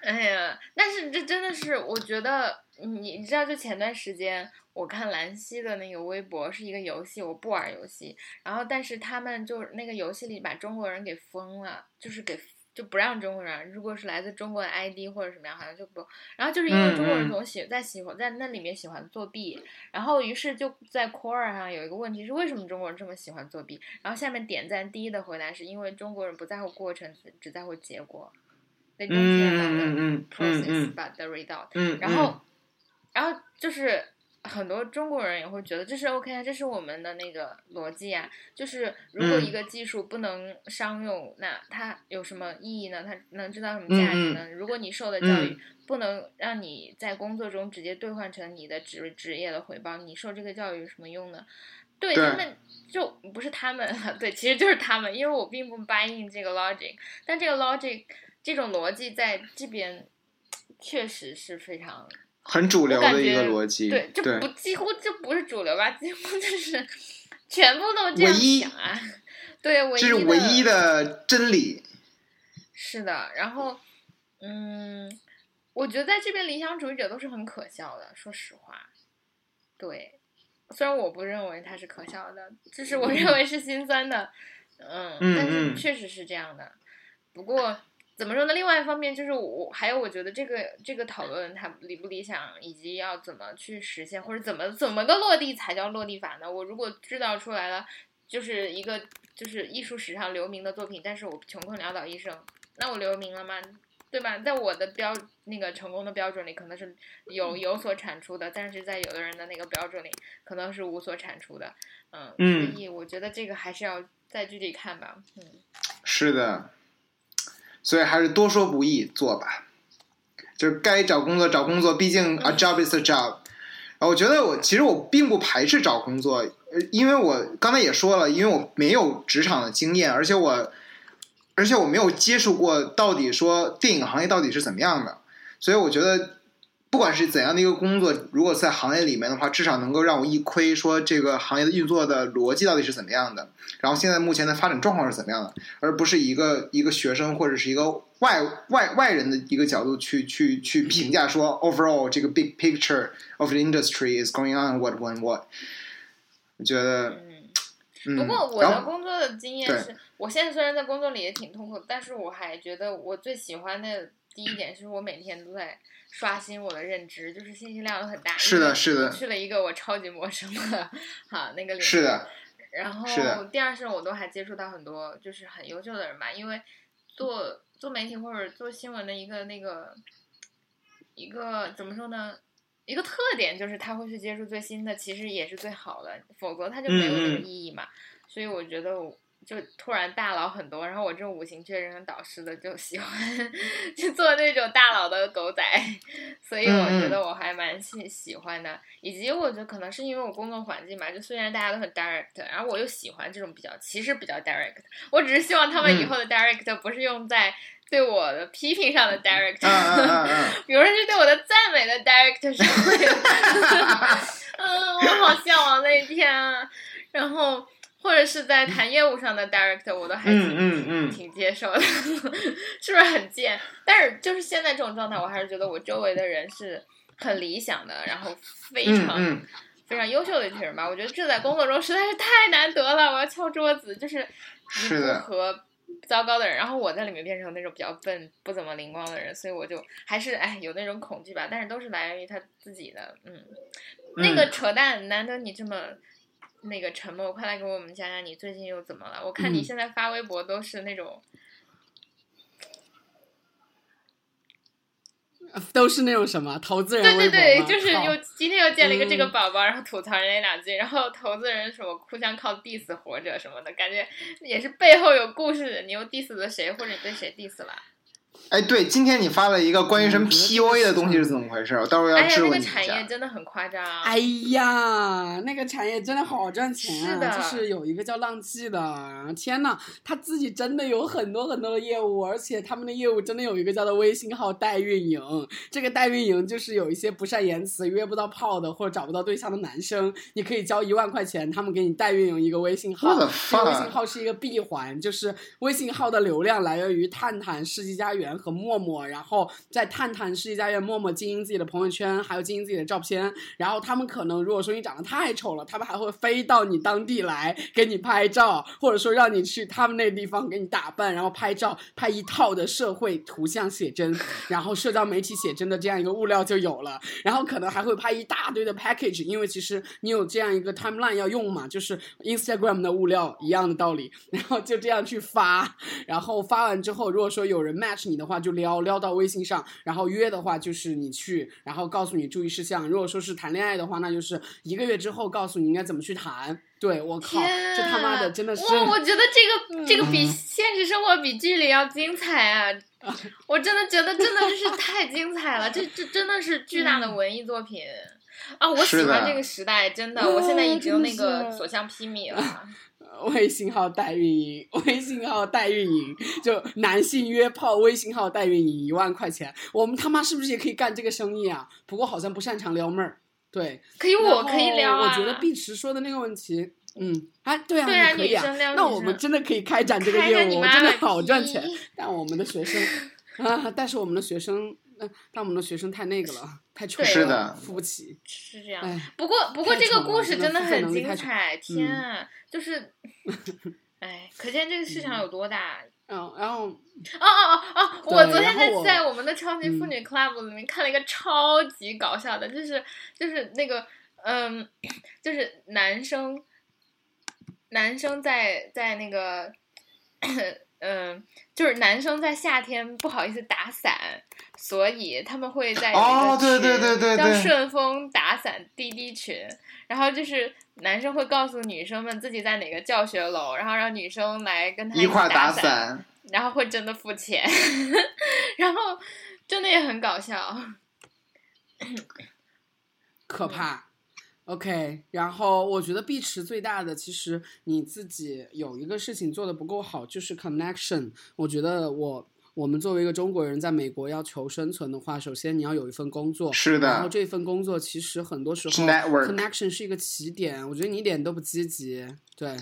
哎呀，但是这真的是我觉得你知道，就前段时间我看兰溪的那个微博是一个游戏，我不玩游戏，然后但是他们就那个游戏里把中国人给封了，就是给。就不让中国人，如果是来自中国的 ID 或者什么样，好像就不。然后就是因为中国人总喜在喜欢在那里面喜欢作弊，然后于是就在 Core 上有一个问题是为什么中国人这么喜欢作弊？然后下面点赞第一的回答是因为中国人不在乎过程，只只在乎结果。They don't care about the process but the result。然后，然后就是。很多中国人也会觉得这是 OK 啊，这是我们的那个逻辑啊。就是如果一个技术不能商用，那它有什么意义呢？它能知道什么价值呢？如果你受的教育不能让你在工作中直接兑换成你的职职业的回报，你受这个教育有什么用呢？对他们就不是他们，对，其实就是他们，因为我并不 buy in 这个 logic，但这个 logic 这种逻辑在这边确实是非常。很主流的一个逻辑，对，这不几乎就不是主流吧？几乎就是全部都这样想啊，对，这是唯一的真理。是的，然后，嗯，我觉得在这边理想主义者都是很可笑的，说实话。对，虽然我不认为他是可笑的，就是我认为是心酸的，嗯，但是确实是这样的。不过。怎么说呢？另外一方面就是我还有我觉得这个这个讨论它理不理想，以及要怎么去实现，或者怎么怎么个落地才叫落地法呢？我如果制造出来了，就是一个就是艺术史上留名的作品，但是我穷困潦倒一生，那我留名了吗？对吧？在我的标那个成功的标准里，可能是有有所产出的，但是在有的人的那个标准里，可能是无所产出的。嗯，所以我觉得这个还是要再具体看吧。嗯，是的。所以还是多说不易，做吧。就是该找工作找工作，毕竟 a job is a job。我觉得我其实我并不排斥找工作，因为我刚才也说了，因为我没有职场的经验，而且我，而且我没有接触过到底说电影行业到底是怎么样的，所以我觉得。不管是怎样的一个工作，如果在行业里面的话，至少能够让我一窥说这个行业的运作的逻辑到底是怎么样的，然后现在目前的发展状况是怎么样的，而不是一个一个学生或者是一个外外外人的一个角度去去去评价说 overall 这个 big picture of the industry is going on what what what。我觉得，嗯，不过我的工作的经验是，我现在虽然在工作里也挺痛苦，但是我还觉得我最喜欢的第一点就是我每天都在。刷新我的认知，就是信息量都很大。是的，是的。去了一个我超级陌生的，哈那个领域。是的。然后第二是，我都还接触到很多就是很优秀的人吧，因为做做媒体或者做新闻的一个那个一个怎么说呢？一个特点就是他会去接触最新的，其实也是最好的，否则他就没有那个意义嘛。所以我觉得。就突然大佬很多，然后我这种五行缺人导师的就喜欢 去做那种大佬的狗仔，所以我觉得我还蛮喜喜欢的。以及我觉得可能是因为我工作环境嘛，就虽然大家都很 direct，然后我又喜欢这种比较其实比较 direct。我只是希望他们以后的 direct 不是用在对我的批评上的 direct，比如说是对我的赞美的 direct 上面。嗯，我好向往那一天啊，然后。或者是在谈业务上的 director，我都还挺挺接受的，是不是很贱？但是就是现在这种状态，我还是觉得我周围的人是很理想的，然后非常非常优秀的一群人吧。我觉得这在工作中实在是太难得了，我要敲桌子，就是不和糟糕的人，然后我在里面变成那种比较笨、不怎么灵光的人，所以我就还是哎有那种恐惧吧。但是都是来源于他自己的，嗯，那个扯淡，难得你这么。那个沉默，快来给我们讲讲你最近又怎么了？我看你现在发微博都是那种，都是那种什么投资人对对对，就是又今天又见了一个这个宝宝，然后吐槽人家两句，然后投资人什么互相靠 diss 活着什么的，感觉也是背后有故事。你又 diss 了谁，或者你被谁 diss 了？哎，对，今天你发了一个关于什么 PUA 的东西是怎么回事？我到时候要质问一下。那个产业真的很夸张。哎呀，那个产业真的好赚钱啊！就是有一个叫浪迹的，天呐，他自己真的有很多很多的业务，而且他们的业务真的有一个叫做微信号代运营。这个代运营就是有一些不善言辞、约不到炮的或者找不到对象的男生，你可以交一万块钱，他们给你代运营一个微信号。这个微信号是一个闭环，就是微信号的流量来源于探探、世纪佳缘。和陌陌，然后在探探、世纪佳缘、陌陌经营自己的朋友圈，还有经营自己的照片。然后他们可能如果说你长得太丑了，他们还会飞到你当地来给你拍照，或者说让你去他们那地方给你打扮，然后拍照，拍一套的社会图像写真，然后社交媒体写真的这样一个物料就有了。然后可能还会拍一大堆的 package，因为其实你有这样一个 timeline 要用嘛，就是 Instagram 的物料一样的道理。然后就这样去发，然后发完之后，如果说有人 match 你的。话就撩撩到微信上，然后约的话就是你去，然后告诉你注意事项。如果说是谈恋爱的话，那就是一个月之后告诉你应该怎么去谈。对我靠，这他妈的真的是！我我觉得这个 这个比现实生活比剧里要精彩啊！我真的觉得真的是太精彩了，这这真的是巨大的文艺作品啊！我喜欢这个时代，真的，我现在已经那个所向披靡了。微信号代运营，微信号代运营，就男性约炮，微信号代运营一万块钱，我们他妈是不是也可以干这个生意啊？不过好像不擅长撩妹儿，对，可以，我可以撩啊。我觉得碧池说的那个问题，嗯，啊，对啊，你可以啊。那我们真的可以开展这个业务，真的好赚钱。但我们的学生啊，但是我们的学生，但我们的学生太那个了，太穷了，付不起。是这样。不过，不过这个故事真的很精彩，天啊！就是，哎，可见这个市场有多大。嗯，然后，哦哦哦哦！我昨天在在我们的超级妇女 club 里面看了一个超级搞笑的，就是就是那个，嗯，就是男生，男生在在那个。嗯，就是男生在夏天不好意思打伞，所以他们会在哦，对对对对叫“顺丰打伞滴滴群”，然后就是男生会告诉女生们自己在哪个教学楼，然后让女生来跟他一块打伞，然后会真的付钱，然后真的也很搞笑。可怕。OK，然后我觉得碧池最大的其实你自己有一个事情做的不够好，就是 connection。我觉得我我们作为一个中国人在美国要求生存的话，首先你要有一份工作，是的然后这份工作其实很多时候 connection 是一个起点，我觉得你一点都不积极，对，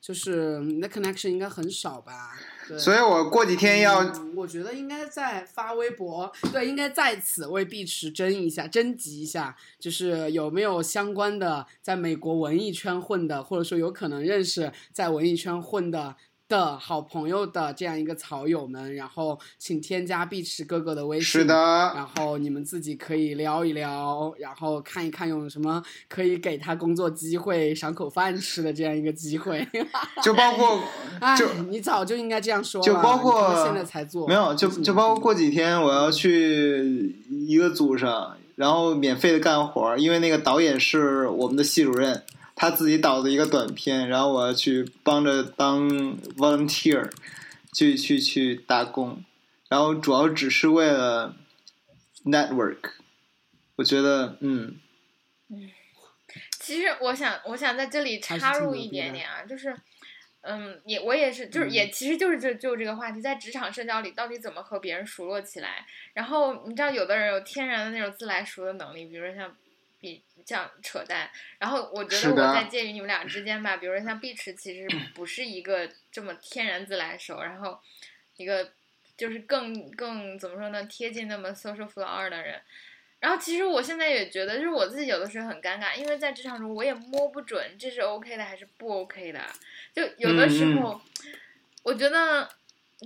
就是你的 connection 应该很少吧？对。所以我过几天要嗯，我觉得应该再发微博，对，应该在此为碧池争一下、征集一下，就是有没有相关的在美国文艺圈混的，或者说有可能认识在文艺圈混的的好朋友的这样一个草友们，然后请添加碧池哥哥的微信。是的，然后你们自己可以聊一聊，然后看一看有什么可以给他工作机会、赏口饭吃的这样一个机会。就包括 哎就，你早就应该这样说了，就包括现在才做，没有，就就包括过几天我要去一个组上，然后免费的干活，因为那个导演是我们的系主任，他自己导的一个短片，然后我要去帮着当 volunteer，去去去打工，然后主要只是为了 network。我觉得，嗯，嗯其实我想，我想在这里插入一点点啊，就是，嗯，也我也是，就是嗯也其实就是就就这个话题，在职场社交里到底怎么和别人熟络起来？然后你知道，有的人有天然的那种自来熟的能力，比如说像比较扯淡，然后我觉得我在介于你们俩之间吧，比如说像碧池，其实 不是一个这么天然自来熟，然后一个就是更更怎么说呢，贴近那么 social flower 的人。然后其实我现在也觉得，就是我自己有的时候很尴尬，因为在职场中我也摸不准这是 OK 的还是不 OK 的。就有的时候，我觉得，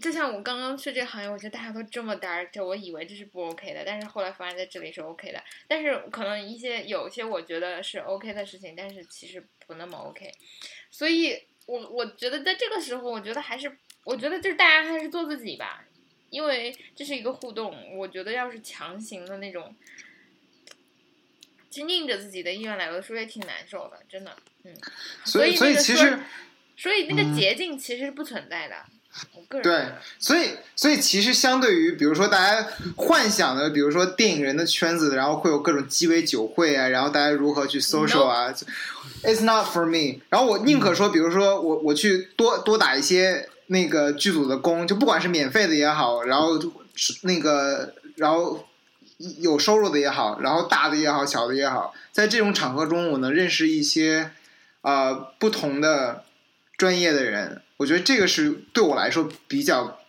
就像我刚刚去这个行业，我觉得大家都这么 dark，我以为这是不 OK 的，但是后来发现在这里是 OK 的。但是可能一些有些我觉得是 OK 的事情，但是其实不那么 OK。所以我我觉得在这个时候，我觉得还是，我觉得就是大家还是做自己吧。因为这是一个互动，我觉得要是强行的那种，就拧着自己的意愿来，有的时候也挺难受的，真的，嗯。所以所以那个说其实所以那个嗯捷径其实是不存在的，我个人对，所以所以其实相对于，比如说大家幻想的，比如说电影人的圈子，然后会有各种鸡尾酒会啊，然后大家如何去 social 啊，It's not for me。然后我宁可说，比如说我我去多多打一些那个剧组的工，就不管是免费的也好，然后那个然后有收入的也好，然后大的也好，小的也好，在这种场合中，我能认识一些呃不同的专业的人，我觉得这个是对我来说比较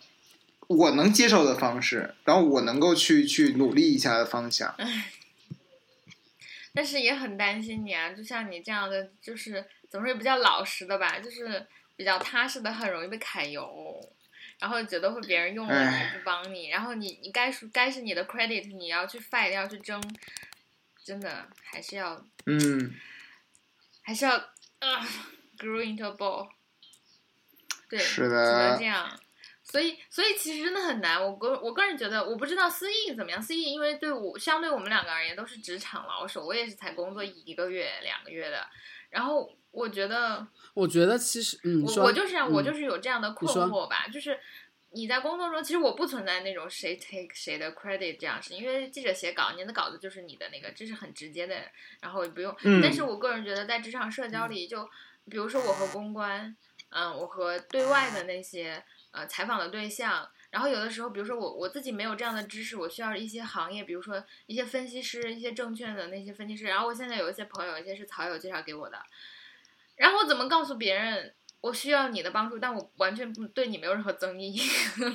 我能接受的方式，然后我能够去去努力一下的方向。但是也很担心你啊，就像你这样的，就是怎么说也比较老实的吧，就是比较踏实的，很容易被揩油，然后觉得会别人用了你唉不帮你，然后你你该是该是你的 credit，你要去 fight，要去争，真的还是要嗯，还是要啊、grow into a ball，对，是只能的这样。所以，所以其实真的很难。我个我个人觉得，我不知道思义怎么样。思义因为对我相对我们两个而言都是职场老手，我也是才工作一个月两个月的。然后我觉得，我觉得其实，嗯，我我就是我嗯就是有这样的困惑吧，就是你在工作中，其实我不存在那种谁 take 谁的 credit 这样事，因为记者写稿，你的稿子就是你的那个，这是很直接的，然后也不用。嗯但是我个人觉得，在职场社交里，就比如说我和公关，嗯，我和对外的那些呃采访的对象。然后有的时候，比如说我我自己没有这样的知识，我需要一些行业，比如说一些分析师、一些证券的那些分析师。然后我现在有一些朋友，一些是草友介绍给我的。然后我怎么告诉别人我需要你的帮助，但我完全不对你没有任何增益，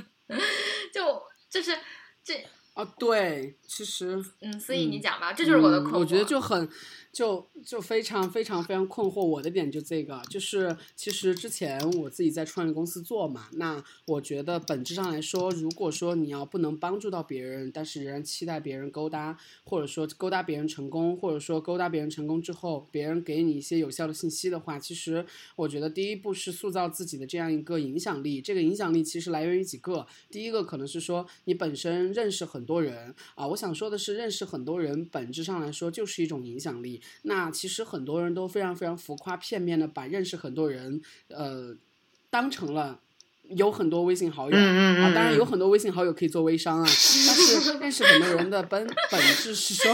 就就是这啊，对，其实嗯，所以你嗯讲吧，这就是我的困惑。嗯我觉得就很就就非常非常非常困惑。我的点就这个，就是其实之前我自己在创业公司做嘛，那我觉得本质上来说，如果说你要不能帮助到别人，但是仍然期待别人勾搭，或者说勾搭别人成功，或者说勾搭别人成功之后，别人给你一些有效的信息的话，其实我觉得第一步是塑造自己的这样一个影响力。这个影响力其实来源于几个，第一个可能是说你本身认识很多人啊，我想说的是，认识很多人本质上来说就是一种影响力。那其实很多人都非常非常浮夸片面的把认识很多人，呃，当成了。有很多微信好友、嗯嗯嗯啊，当然有嗯很多微信好友可以做微商啊，但是认识很多人的本本质是说，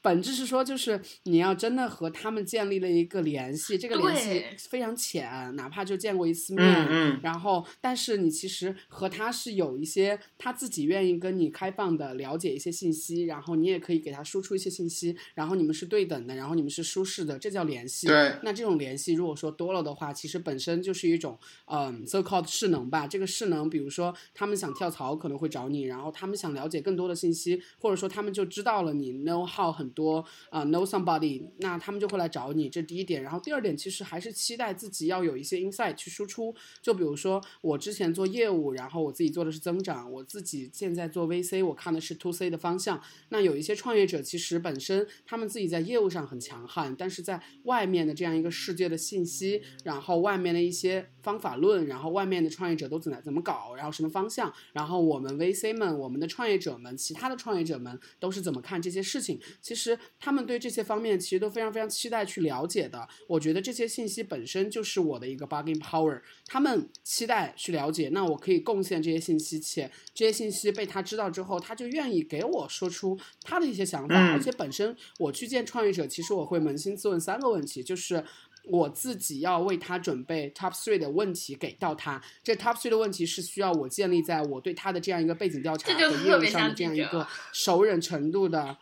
本质是说，就是你要真的和他们建立了一个联系，这个联系非常浅，哪怕就见过一次面，嗯嗯然后，但是你其实和他是有一些他自己愿意跟你开放的了解一些信息，然后你也可以给他输出一些信息，然后你们是对等的，然后你们是舒适的，这叫联系。对那这种联系如果说多了的话，其实本身就是一种嗯 so called 势能吧。这个势能，比如说他们想跳槽可能会找你，然后他们想了解更多的信息，或者说他们就知道了你 know how 很多啊、know somebody，那他们就会来找你，这第一点。然后第二点，其实还是期待自己要有一些 insight 去输出。就比如说我之前做业务，然后我自己做的是增长，我自己现在做 VC，我看的是 to C 的方向。那有一些创业者其实本身他们自己在业务上很强悍，但是在外面的这样一个世界的信息，然后外面的一些方法论，然后外面的创业者都怎么怎么搞，然后什么方向，然后我们 VC 们、我们的创业者们、其他的创业者们都是怎么看这些事情。其实他们对这些方面其实都非常非常期待去了解的。我觉得这些信息本身就是我的一个 bargaining power，他们期待去了解，那我可以贡献这些信息，且这些信息被他知道之后，他就愿意给我说出他的一些想法。嗯而且本身我去见创业者，其实我会扪心自问三个问题，就是。我自己要为他准备 top three 的问题给到他，这 top three 的问题是需要我建立在我对他的这样一个背景调查和业务上的特别像记者这样一个熟人程度的。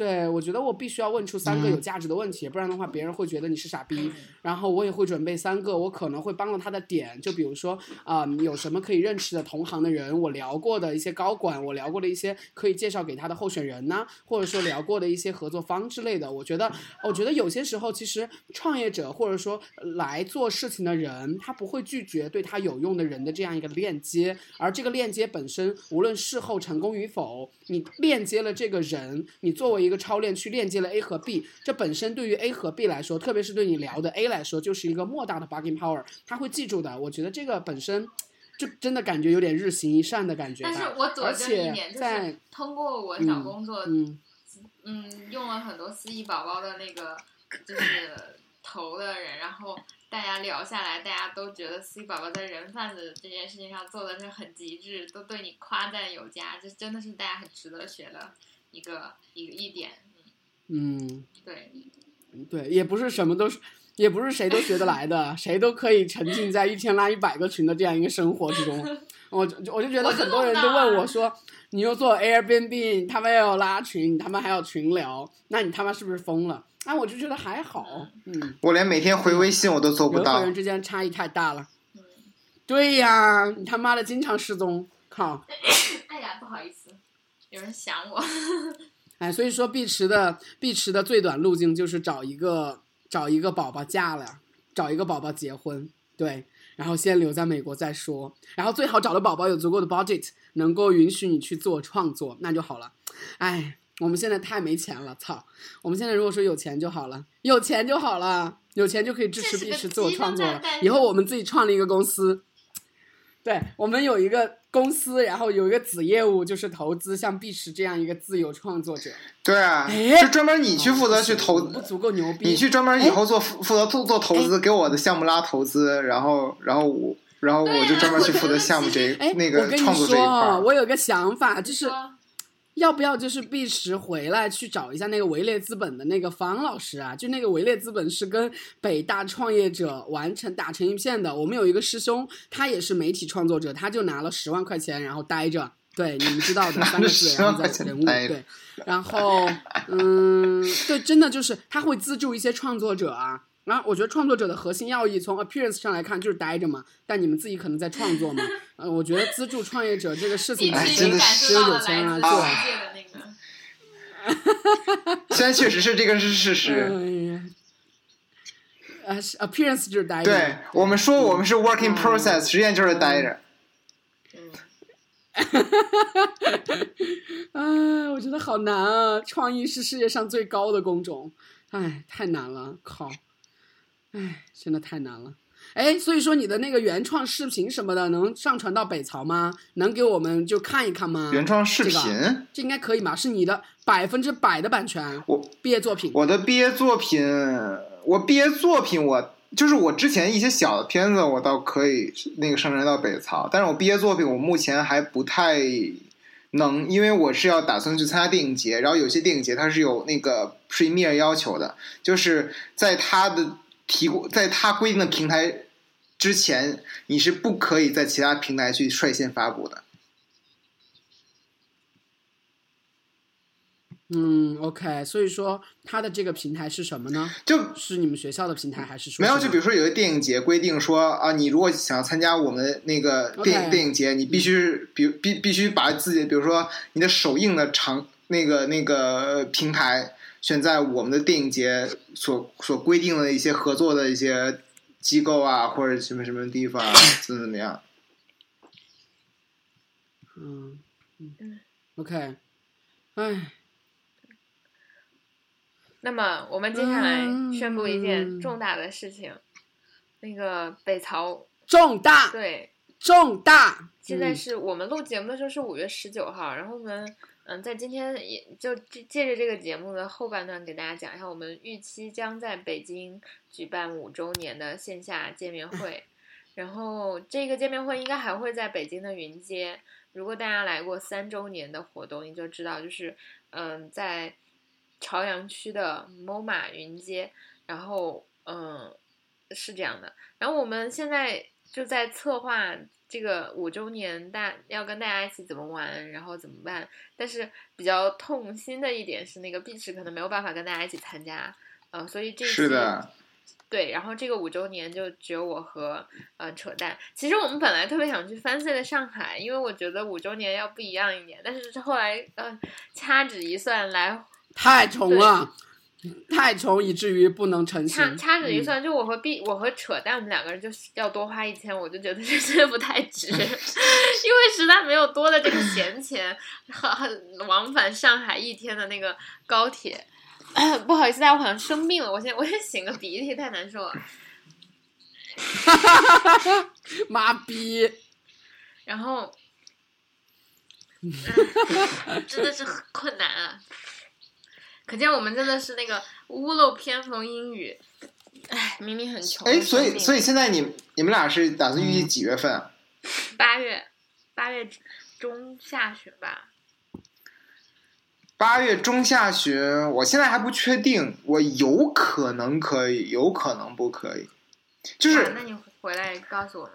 对，我觉得我必须要问出三个嗯有价值的问题，不然的话别人会觉得你是傻逼。然后我也会准备三个我可能会帮到他的点，就比如说啊、有什么可以认识的同行的人，我聊过的一些高管，我聊过的一些可以介绍给他的候选人呐、或者说聊过的一些合作方之类的。我觉得，我觉得有些时候其实创业者或者说来做事情的人，他不会拒绝对他有用的人的这样一个链接，而这个链接本身，无论事后成功与否，你链接了这个人，你作为一个超链去链接了 A 和 B，这本身对于 A 和 B 来说，特别是对你聊的 A 来说，就是一个莫大的 bargaining power，他会记住的。我觉得这个本身就真的感觉有点日行一善的感觉吧。但是我佐而证一且点，就在是通过我找工作，嗯嗯，用了很多思怡宝宝的那个就是投的人，然后大家聊下来，大家都觉得思怡宝宝在人贩子这件事情上做的是很极致，都对你夸赞有加，这真的是大家很值得学的一个一个一点。嗯，嗯，对，对，也不是什么都是。也不是谁都学得来的，谁都可以沉浸在一天拉一百个群的这样一个生活之中。我就我就觉得很多人都问我说：“你又做 Airbnb，你他妈又要拉群，你他妈还要群聊，那你他妈是不是疯了？”啊，我就觉得还好，嗯，我连每天回微信我都做不到人和人。之间差异太大了。嗯，对呀，你他妈的经常失踪，靠！哎呀，不好意思，有人想我。哎，所以说碧池的碧池的最短路径就是找一个找一个宝宝嫁了，找一个宝宝结婚，对，然后先留在美国再说，然后最好找的宝宝有足够的 budget，能够允许你去做创作，那就好了。哎，我们现在太没钱了，操！我们现在如果说有钱就好了，有钱就好了，有钱就可以支持碧池自我创作了。以后我们自己创立一个公司，对我们有一个公司，然后有一个子业务，就是投资像碧池这样一个自由创作者。对啊，哎就专门你去负责去投，不足够牛逼。你去专门以后做负负责做做投资，给我的项目拉投资，然后然后我然后我就专门去负责项目这哎，那个创作这一说块儿。我有个想法，就是说要不要就是碧池回来去找一下那个围猎资本的那个方老师啊？就那个围猎资本是跟北大创业者完成打成一片的。我们有一个师兄，他也是媒体创作者，他就拿了十万块钱，然后待着。对，你们知道的拿 三个着字，然后在人物对，然后嗯，对，真的就是他会资助一些创作者啊。然后我觉得创作者的核心要义，从 appearance 上来看就是待着嘛，但你们自己可能在创作嘛。呃，我觉得资助创业者这个事情一哎其实直已经感真的是只有钱人来做。来自世界的那个。虽然确实是这个是事实。哎呀，呃，appearance 就是待着。对我们说我们是 working process，实际上就是待着。嗯，哎，我觉得好难啊！创意是世界上最高的工种，哎，太难了，靠！哎，真的太难了。哎，所以说你的那个原创视频什么的能上传到北曹吗？能给我们就看一看吗？原创视这个频，这应该可以吧？是你的百分之百的版权，我毕业作品。我的毕业作品，我毕业作品我就是我之前一些小的片子，我倒可以那个上传到北曹，但是我毕业作品我目前还不太能，因为我是要打算去参加电影节，然后有些电影节它是有那个 premiere 要求的，就是在它的提供在它规定的平台之前，你是不可以在其他平台去率先发布的。嗯，OK，所以说它的这个平台是什么呢？就是你们学校的平台还是说没有？就比如说有个电影节规定说啊，你如果想要参加我们那个电影电影节，你必须比必必须把自己，比如说你的首映的场那个那个平台选在我们的电影节所所规定的一些合作的一些机构啊，或者什么什么地方怎么怎么样？嗯嗯，OK，哎。那么我们接下来宣布一件重大的事情，那个北曹重大对重大。现在是我们录节目的时候是五月十九号，然后我们嗯在今天也就借着这个节目的后半段给大家讲一下，我们预期将在北京举办五周年的线下见面会，然后这个见面会应该还会在北京的云街。如果大家来过三周年的活动，你就知道就是嗯在。朝阳区的 MOMA 云街，然后嗯是这样的，然后我们现在就在策划这个五周年，大要跟大家一起怎么玩，然后怎么办？但是比较痛心的一点是，那个碧池可能没有办法跟大家一起参加，呃，所以这是的，对，然后这个五周年就只有我和呃扯淡。其实我们本来特别想去 Fancy 的上海，因为我觉得五周年要不一样一点，但是后来呃掐指一算来。太重了，太穷以至于不能成型。掐掐指一算，就我和 B，我和扯淡，我们两个人就要多花一千，我就觉得这真的不太值，因为实在没有多的这个闲钱，往返上海一天的那个高铁。不好意思，大家，我好像生病了，我先我先擤个鼻涕，太难受了。哈哈哈哈哈！妈逼！然后，真的是很困难啊。可见我们真的是那个屋漏偏逢阴雨，哎，明明很穷。哎，所以所以现在你你们俩是打算预计几月份啊？八月，八月中下旬吧。八月中下旬，我现在还不确定，我有可能可以，有可能不可以。就是，那你回来告诉我们。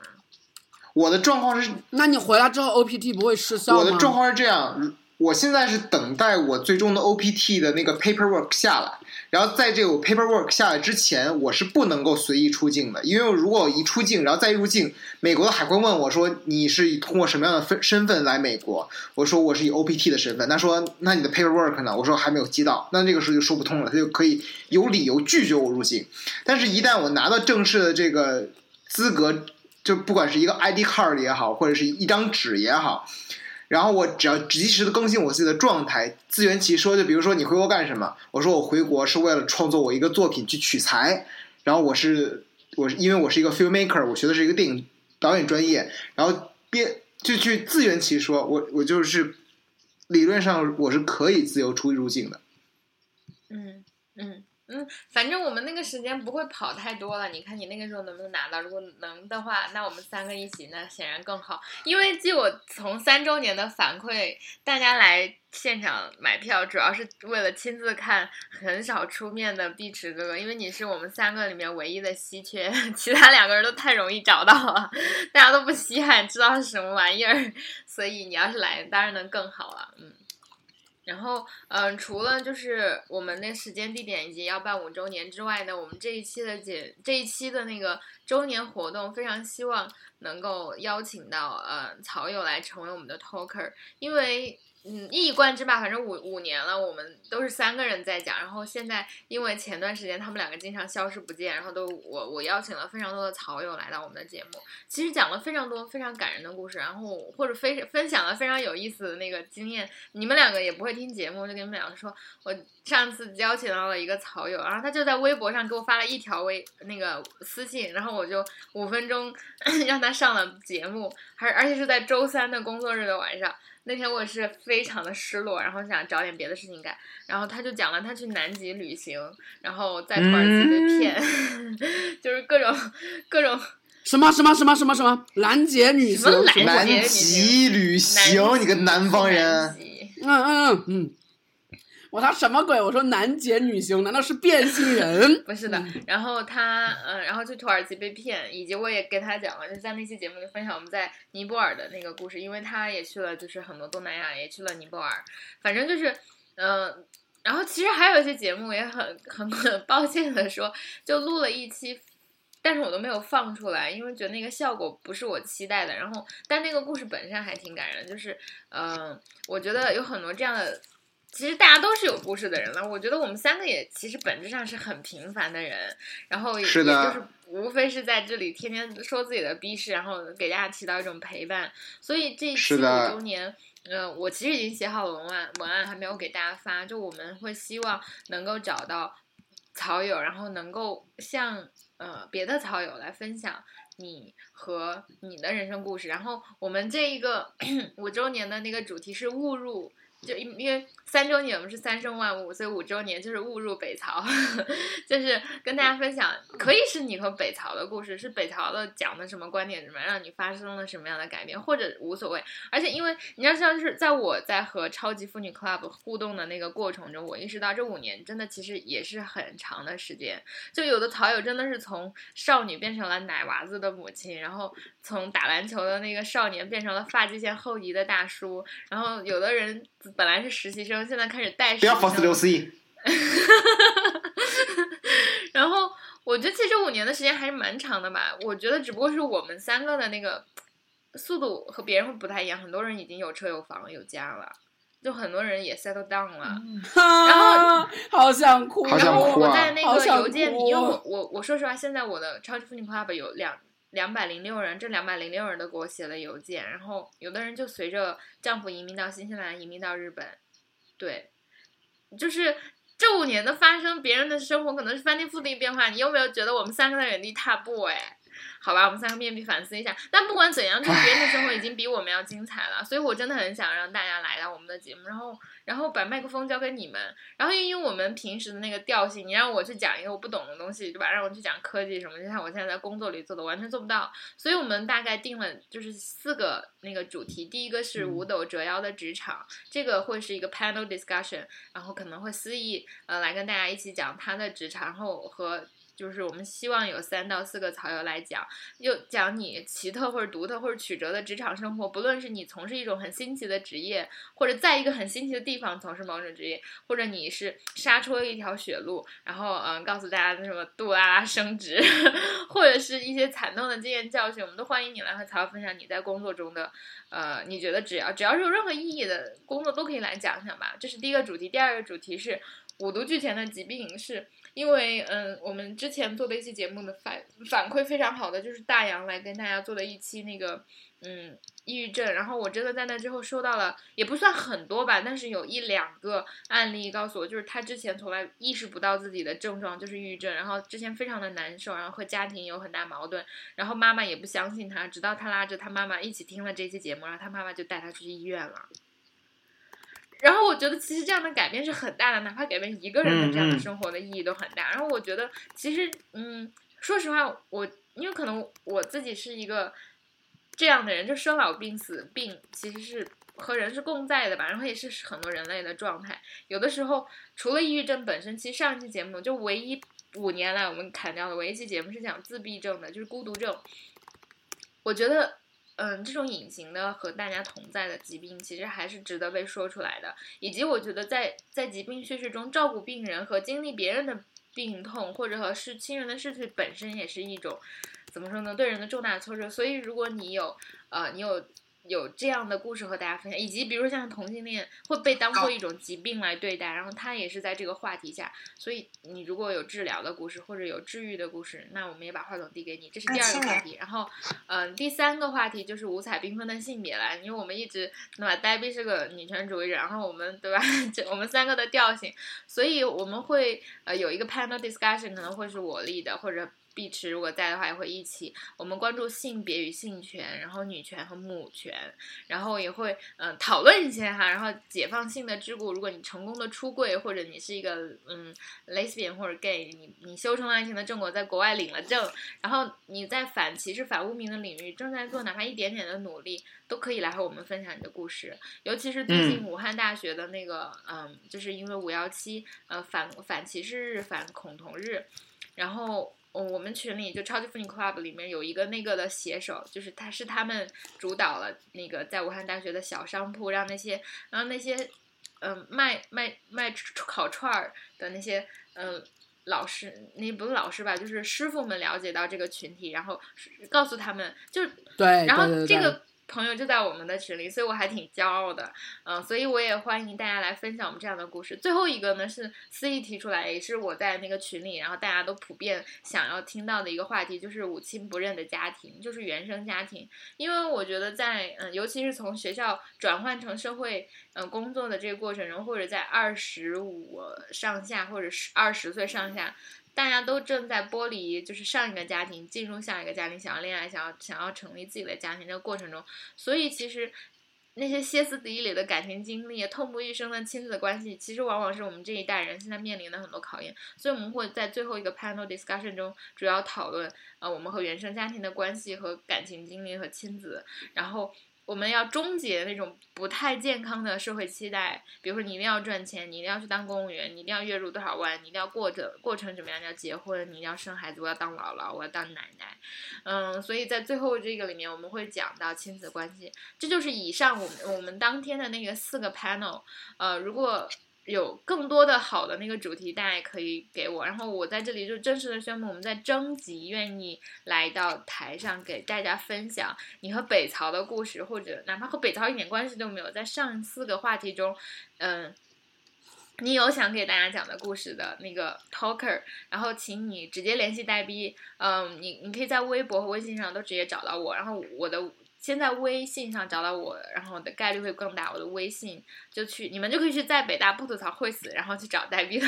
我的状况是，那你回来之后 OPT 不会失效吗？我的状况是这样。我现在是等待我最终的 OPT 的那个 paperwork 下来，然后在这个 paperwork 下来之前，我是不能够随意出境的，因为如果我一出境，然后再入境，美国的海关问我说你是以通过什么样的分身份来美国？我说我是以 OPT 的身份，他说那你的 paperwork 呢？我说还没有寄到，那这个时候就说不通了，他就可以有理由拒绝我入境。但是，一旦我拿到正式的这个资格，就不管是一个 ID card 也好，或者是一张纸也好。然后我只要及时的更新我自己的状态，自圆其说。就比如说你回国干什么？我说我回国是为了创作我一个作品去取材。然后我是我是因为我是一个 filmmaker，我学的是一个电影导演专业。然后编就去自圆其说，我我就是理论上我是可以自由出入境的。嗯嗯。嗯，反正我们那个时间不会跑太多了。你看你那个时候能不能拿到？如果能的话，那我们三个一起，那显然更好。因为据我从三周年的反馈，大家来现场买票主要是为了亲自看很少出面的碧池哥哥，因为你是我们三个里面唯一的稀缺，其他两个人都太容易找到了，大家都不稀罕知道是什么玩意儿，所以你要是来，当然能更好了。嗯。然后，嗯，除了就是我们那时间地点以及要办五周年之外呢，我们这一期的节这一期的那个周年活动，非常希望能够邀请到呃草友来成为我们的 talker，因为。嗯，一以贯之吧，反正五五年了，我们都是三个人在讲。然后现在因为前段时间他们两个经常消失不见，然后都我我邀请了非常多的草友来到我们的节目，其实讲了非常多非常感人的故事，然后或者非分享了非常有意思的那个经验。你们两个也不会听节目，就跟你们两个说，我上次邀请到了一个草友，然后他就在微博上给我发了一条微那个私信，然后我就五分钟 让他上了节目，而而且是在周三的工作日的晚上。那天我是非常的失落，然后想找点别的事情干，然后他就讲了他去南极旅行，然后在土耳其被骗，就是各种各种什么什么什么什么什么拦截女什么拦什么截南极旅行，你个南方人，嗯嗯嗯嗯，我他什么鬼？我说南极女星难道是变性人？不是的，然后他，嗯、然后去土耳其被骗，以及我也跟他讲了，就在那期节目里分享我们在尼泊尔的那个故事，因为他也去了，就是很多东南亚，也去了尼泊尔，反正就是，嗯、然后其实还有一些节目也很很很 抱歉的说，就录了一期。但是我都没有放出来，因为觉得那个效果不是我期待的。然后，但那个故事本身还挺感人，就是，嗯、我觉得有很多这样的其实大家都是有故事的人了，我觉得我们三个也其实本质上是很平凡的人，然后也就是无非是在这里天天说自己的逼事，然后给大家起到一种陪伴。所以这一期五周年，呃，我其实已经写好了文案，文案还没有给大家发，就我们会希望能够找到草友，然后能够向呃别的草友来分享你和你的人生故事。然后我们这一个 五周年的那个主题是误入。就因因为三周年我们是三生万物，所以五周年就是误入北曹，就是跟大家分享，可以是你和北曹的故事，是北曹的讲的什么观点什么，让你发生了什么样的改变，或者无所谓。而且因为你要知道，就是在我在和超级妇女 Club 互动的那个过程中，我意识到这五年真的其实也是很长的时间。就有的草友真的是从少女变成了奶娃子的母亲，然后从打篮球的那个少年变成了发际线后移的大叔，然后有的人本来是实习生，现在开始带不要 force 生六 C，然后我觉得其实五年的时间还是蛮长的吧。我觉得只不过是我们三个的那个速度和别人会不太一样，很多人已经有车有房有家了，就很多人也 settle down 了。然后好想哭，好然后想哭啊我在那个邮件里，因为我我我说实话，现在我的超级妇女 club 有两两百零六人，这两百零六人都给我写了邮件，然后有的人就随着丈夫移民到新西兰，移民到日本，对，就是。这五年的发生，别人的生活可能是翻天覆地变化，你有没有觉得我们三个在原地踏步？哎，好吧，我们三个面壁反思一下。但不管怎样，就别人的生活已经比我们要精彩了，所以我真的很想让大家来到我们的节目，然后然后把麦克风交给你们，然后因为我们平时的那个调性，你让我去讲一个我不懂的东西，对吧？让我去讲科技什么，就像我现在在工作里做的，完全做不到。所以我们大概定了就是四个那个主题，第一个是五斗折腰的职场，这个会是一个 panel discussion，然后可能会思意呃来跟大家一起讲他的职场，然后和。就是我们希望有三到四个草友来讲，又讲你奇特或者独特或者曲折的职场生活，不论是你从事一种很新奇的职业，或者在一个很新奇的地方从事某种职业，或者你是杀出了一条血路，然后嗯告诉大家什么杜拉拉升职，或者是一些惨痛的经验教训，我们都欢迎你来和草友分享你在工作中的呃你觉得只要只要是有任何意义的工作都可以来讲讲吧。这是第一个主题，第二个主题是五毒俱全的疾病是。因为嗯，我们之前做的一期节目的反反馈非常好的，就是大洋来跟大家做的一期那个嗯抑郁症，然后我真的在那之后收到了，也不算很多吧，但是有一两个案例告诉我，就是他之前从来意识不到自己的症状就是抑郁症，然后之前非常的难受，然后和家庭有很大矛盾，然后妈妈也不相信他，直到他拉着他妈妈一起听了这期节目，然后他妈妈就带他去医院了。然后我觉得其实这样的改变是很大的，哪怕改变一个人的这样的生活的意义都很大。然后我觉得其实嗯，说实话，我因为可能我自己是一个这样的人，就生老病死病其实是和人是共在的吧，然后也是很多人类的状态。有的时候除了抑郁症本身，其实上一期节目就唯一五年来我们砍掉的唯一一期节目是讲自闭症的，就是孤独症。我觉得。嗯，这种隐形的和大家同在的疾病，其实还是值得被说出来的。以及我觉得在在疾病叙事中，照顾病人和经历别人的病痛，或者和是亲人的逝去，本身也是一种怎么说呢？对人的重大挫折。所以，如果你有呃，你有有这样的故事和大家分享，以及比如像同性恋会被当做一种疾病来对待，然后他也是在这个话题下。所以，你如果有治疗的故事或者有治愈的故事，那我们也把话筒递给你。这是第二个话题。然后，嗯、第三个话题就是五彩缤纷的性别了，因为我们一直对吧，呆逼是个女权主义者，然后我们对吧，这我们三个的调性，所以我们会呃有一个 panel discussion，可能会是我立的，或者碧池如果在的话，也会一起。我们关注性别与性权，然后女权和母权，然后也会嗯、呃讨论一些哈，然后解放性的桎梏。如果你成功的出柜，或者你是一个嗯 lesbian 或者 gay，你你修成了爱情的正果，在国外领了证，然后你在反歧视、反污名的领域正在做哪怕一点点的努力，都可以来和我们分享你的故事。尤其是最近武汉大学的那个嗯，就是因为五幺七呃反反歧视日、反恐同日，然后。哦我们群里就超级妇女 club 里面有一个那个的写手，就是他是他们主导了那个在武汉大学的小商铺，让那些让那些嗯、呃卖卖卖烤串儿的那些嗯、呃老师，那不是老师吧，就是师傅们了解到这个群体，然后告诉他们，就对，然后这个朋友就在我们的群里，所以我还挺骄傲的，嗯，所以我也欢迎大家来分享我们这样的故事。最后一个呢是思怡提出来，也是我在那个群里，然后大家都普遍想要听到的一个话题，就是五亲不认的家庭，就是原生家庭。因为我觉得在嗯，尤其是从学校转换成社会嗯、工作的这个过程中，或者在二十五上下或者是二十岁上下。大家都正在剥离，就是上一个家庭进入下一个家庭，想要恋爱，想要想要成立自己的家庭这个过程中，所以其实那些歇斯底里的感情经历、痛不欲生的亲子关系，其实往往是我们这一代人现在面临的很多考验。所以我们会在最后一个 panel discussion 中主要讨论，呃，我们和原生家庭的关系和感情经历和亲子，然后。我们要终结那种不太健康的社会期待，比如说你一定要赚钱，你一定要去当公务员，你一定要月入多少万，你一定要过着过成怎么样，你要结婚，你一定要生孩子，我要当姥姥，我要当奶奶，嗯，所以在最后这个里面，我们会讲到亲子关系，这就是以上我们我们当天的那个四个 panel，呃，如果有更多的好的那个主题，大家也可以给我。然后我在这里就正式的宣布，我们在征集愿意来到台上给大家分享你和北曹的故事，或者哪怕和北曹一点关系都没有，在上四个话题中，嗯。你有想给大家讲的故事的那个 talker，然后请你直接联系代币，嗯，你你可以在微博和微信上都直接找到我，然后我的先在微信上找到我，然后我的概率会更大。我的微信就去，你们就可以去在北大不吐槽会死，然后去找代币的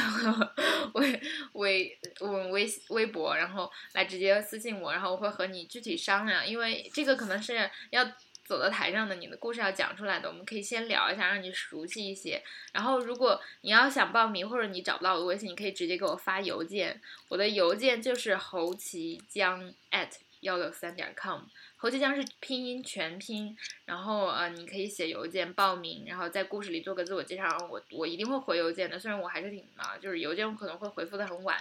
微微微微微博，然后来直接私信我，然后我会和你具体商量，因为这个可能是要。走到台上的，你的故事要讲出来的，我们可以先聊一下，让你熟悉一些。然后，如果你要想报名，或者你找不到我的微信，你可以直接给我发邮件，我的邮件就是侯其江 at 幺六三点 com。侯其江是拼音全拼，然后呃，你可以写邮件报名，然后在故事里做个自我介绍，我我一定会回邮件的，虽然我还是挺忙，就是邮件我可能会回复的很晚，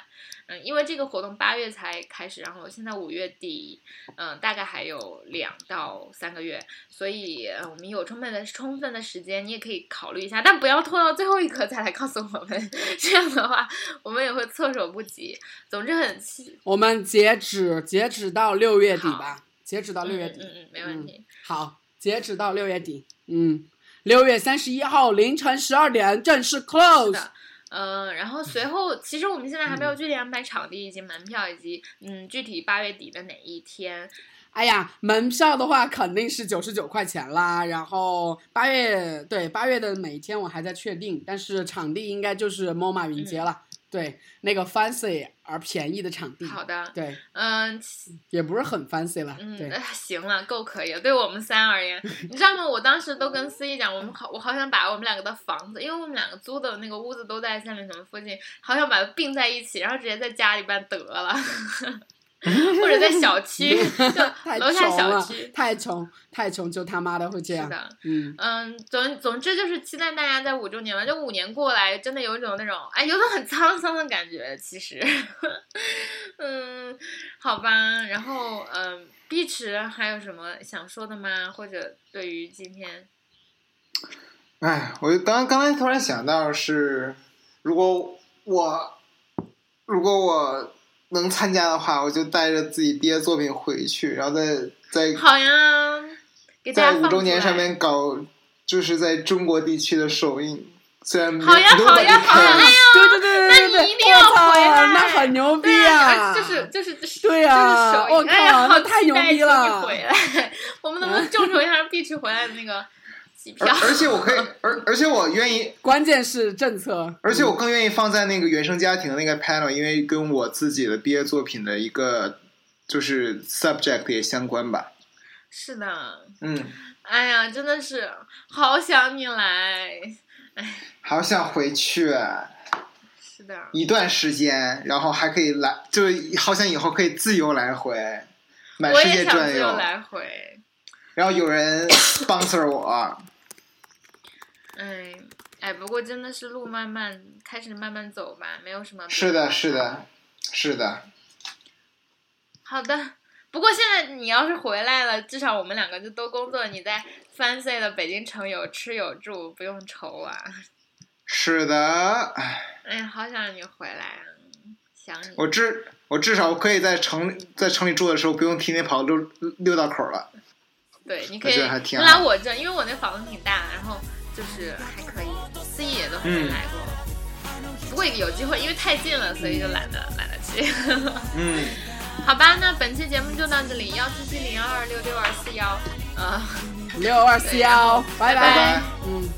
嗯，因为这个活动八月才开始，然后现在五月底，嗯，大概还有两到三个月，所以呃我们有充分的充分的时间，你也可以考虑一下，但不要拖到最后一刻再来告诉我们，这样的话我们也会措手不及。总之很期，我们截止截止到六月底吧，截止到六月底，嗯嗯嗯，没问题。好，截止到六月底，嗯，六月三十一号凌晨十二点正式 close。的，嗯、然后随后，其实我们现在还没有具体安排场地以及门票，以及嗯，具体八月底的哪一天。哎呀，门票的话肯定是九十九块钱啦，然后八月对八月的每一天我还在确定，但是场地应该就是 MoMA 云街了，对，那个 fancy 而便宜的场地，好的，对，嗯也不是很 fancy 了，嗯，行了，够可以了。对我们三而言，你知道吗？我当时都跟司仪讲，我们好，我好想把我们两个的房子，因为我们两个租的那个屋子都在三里屯附近，好想把它并在一起，然后直接在家里办得了。或者在小区，就楼下小区，。太穷，太穷，就他妈的会这样，是的，嗯，嗯，总总之就是期待大家在五周年吧，就五年过来，真的有一种那种，哎，有种很沧桑的感觉。其实，嗯，好吧，然后嗯，碧池还有什么想说的吗？或者对于今天，哎，我就刚刚才突然想到是，如果我如果我能参加的话，我就带着自己毕业作品回去，然后再再好呀，给大在家放出来五周年上面搞，就是在中国地区的首映。虽然没有好呀好呀好呀对对对对对对，那你一定要回来那很牛逼对啊！啊，就是就是就是对呀就是首映我哎呀，好靠那太牛逼了回来，我们能不能众筹一下让碧池回来的那个机票而。而且我可以，而而且我愿意，关键是政策，而且我更愿意放在那个原生家庭的那个 panel，因为跟我自己的毕业作品的一个就是 subject 也相关吧。是的，嗯，哎呀，真的是好想你来。哎好想回去是的，一段时间，然后还可以来，就是好想以后可以自由来回，满世界转悠，来回。然后有人 sponsor 我。哎哎，不过真的是路慢慢开始慢慢走吧，没有什么。是的，是。的，是的。好的，不过现在你要是回来了，至少我们两个就都工作，你在 fancy 的北京城有吃有住，不用愁啊。是的，唉哎呀，好想你回来啊，想你。我至我至少可以在城在城里住的时候，不用天天跑六六道口了。对，你可以来我这，因为我那房子挺大，然后就是还可以。思怡也都还没嗯来过，不过有机会，因为太近了，所以就懒得懒得去。嗯，好吧，那本期节目就到这里，幺七七零二二六六二四幺，啊。六二四幺，拜拜拜拜嗯。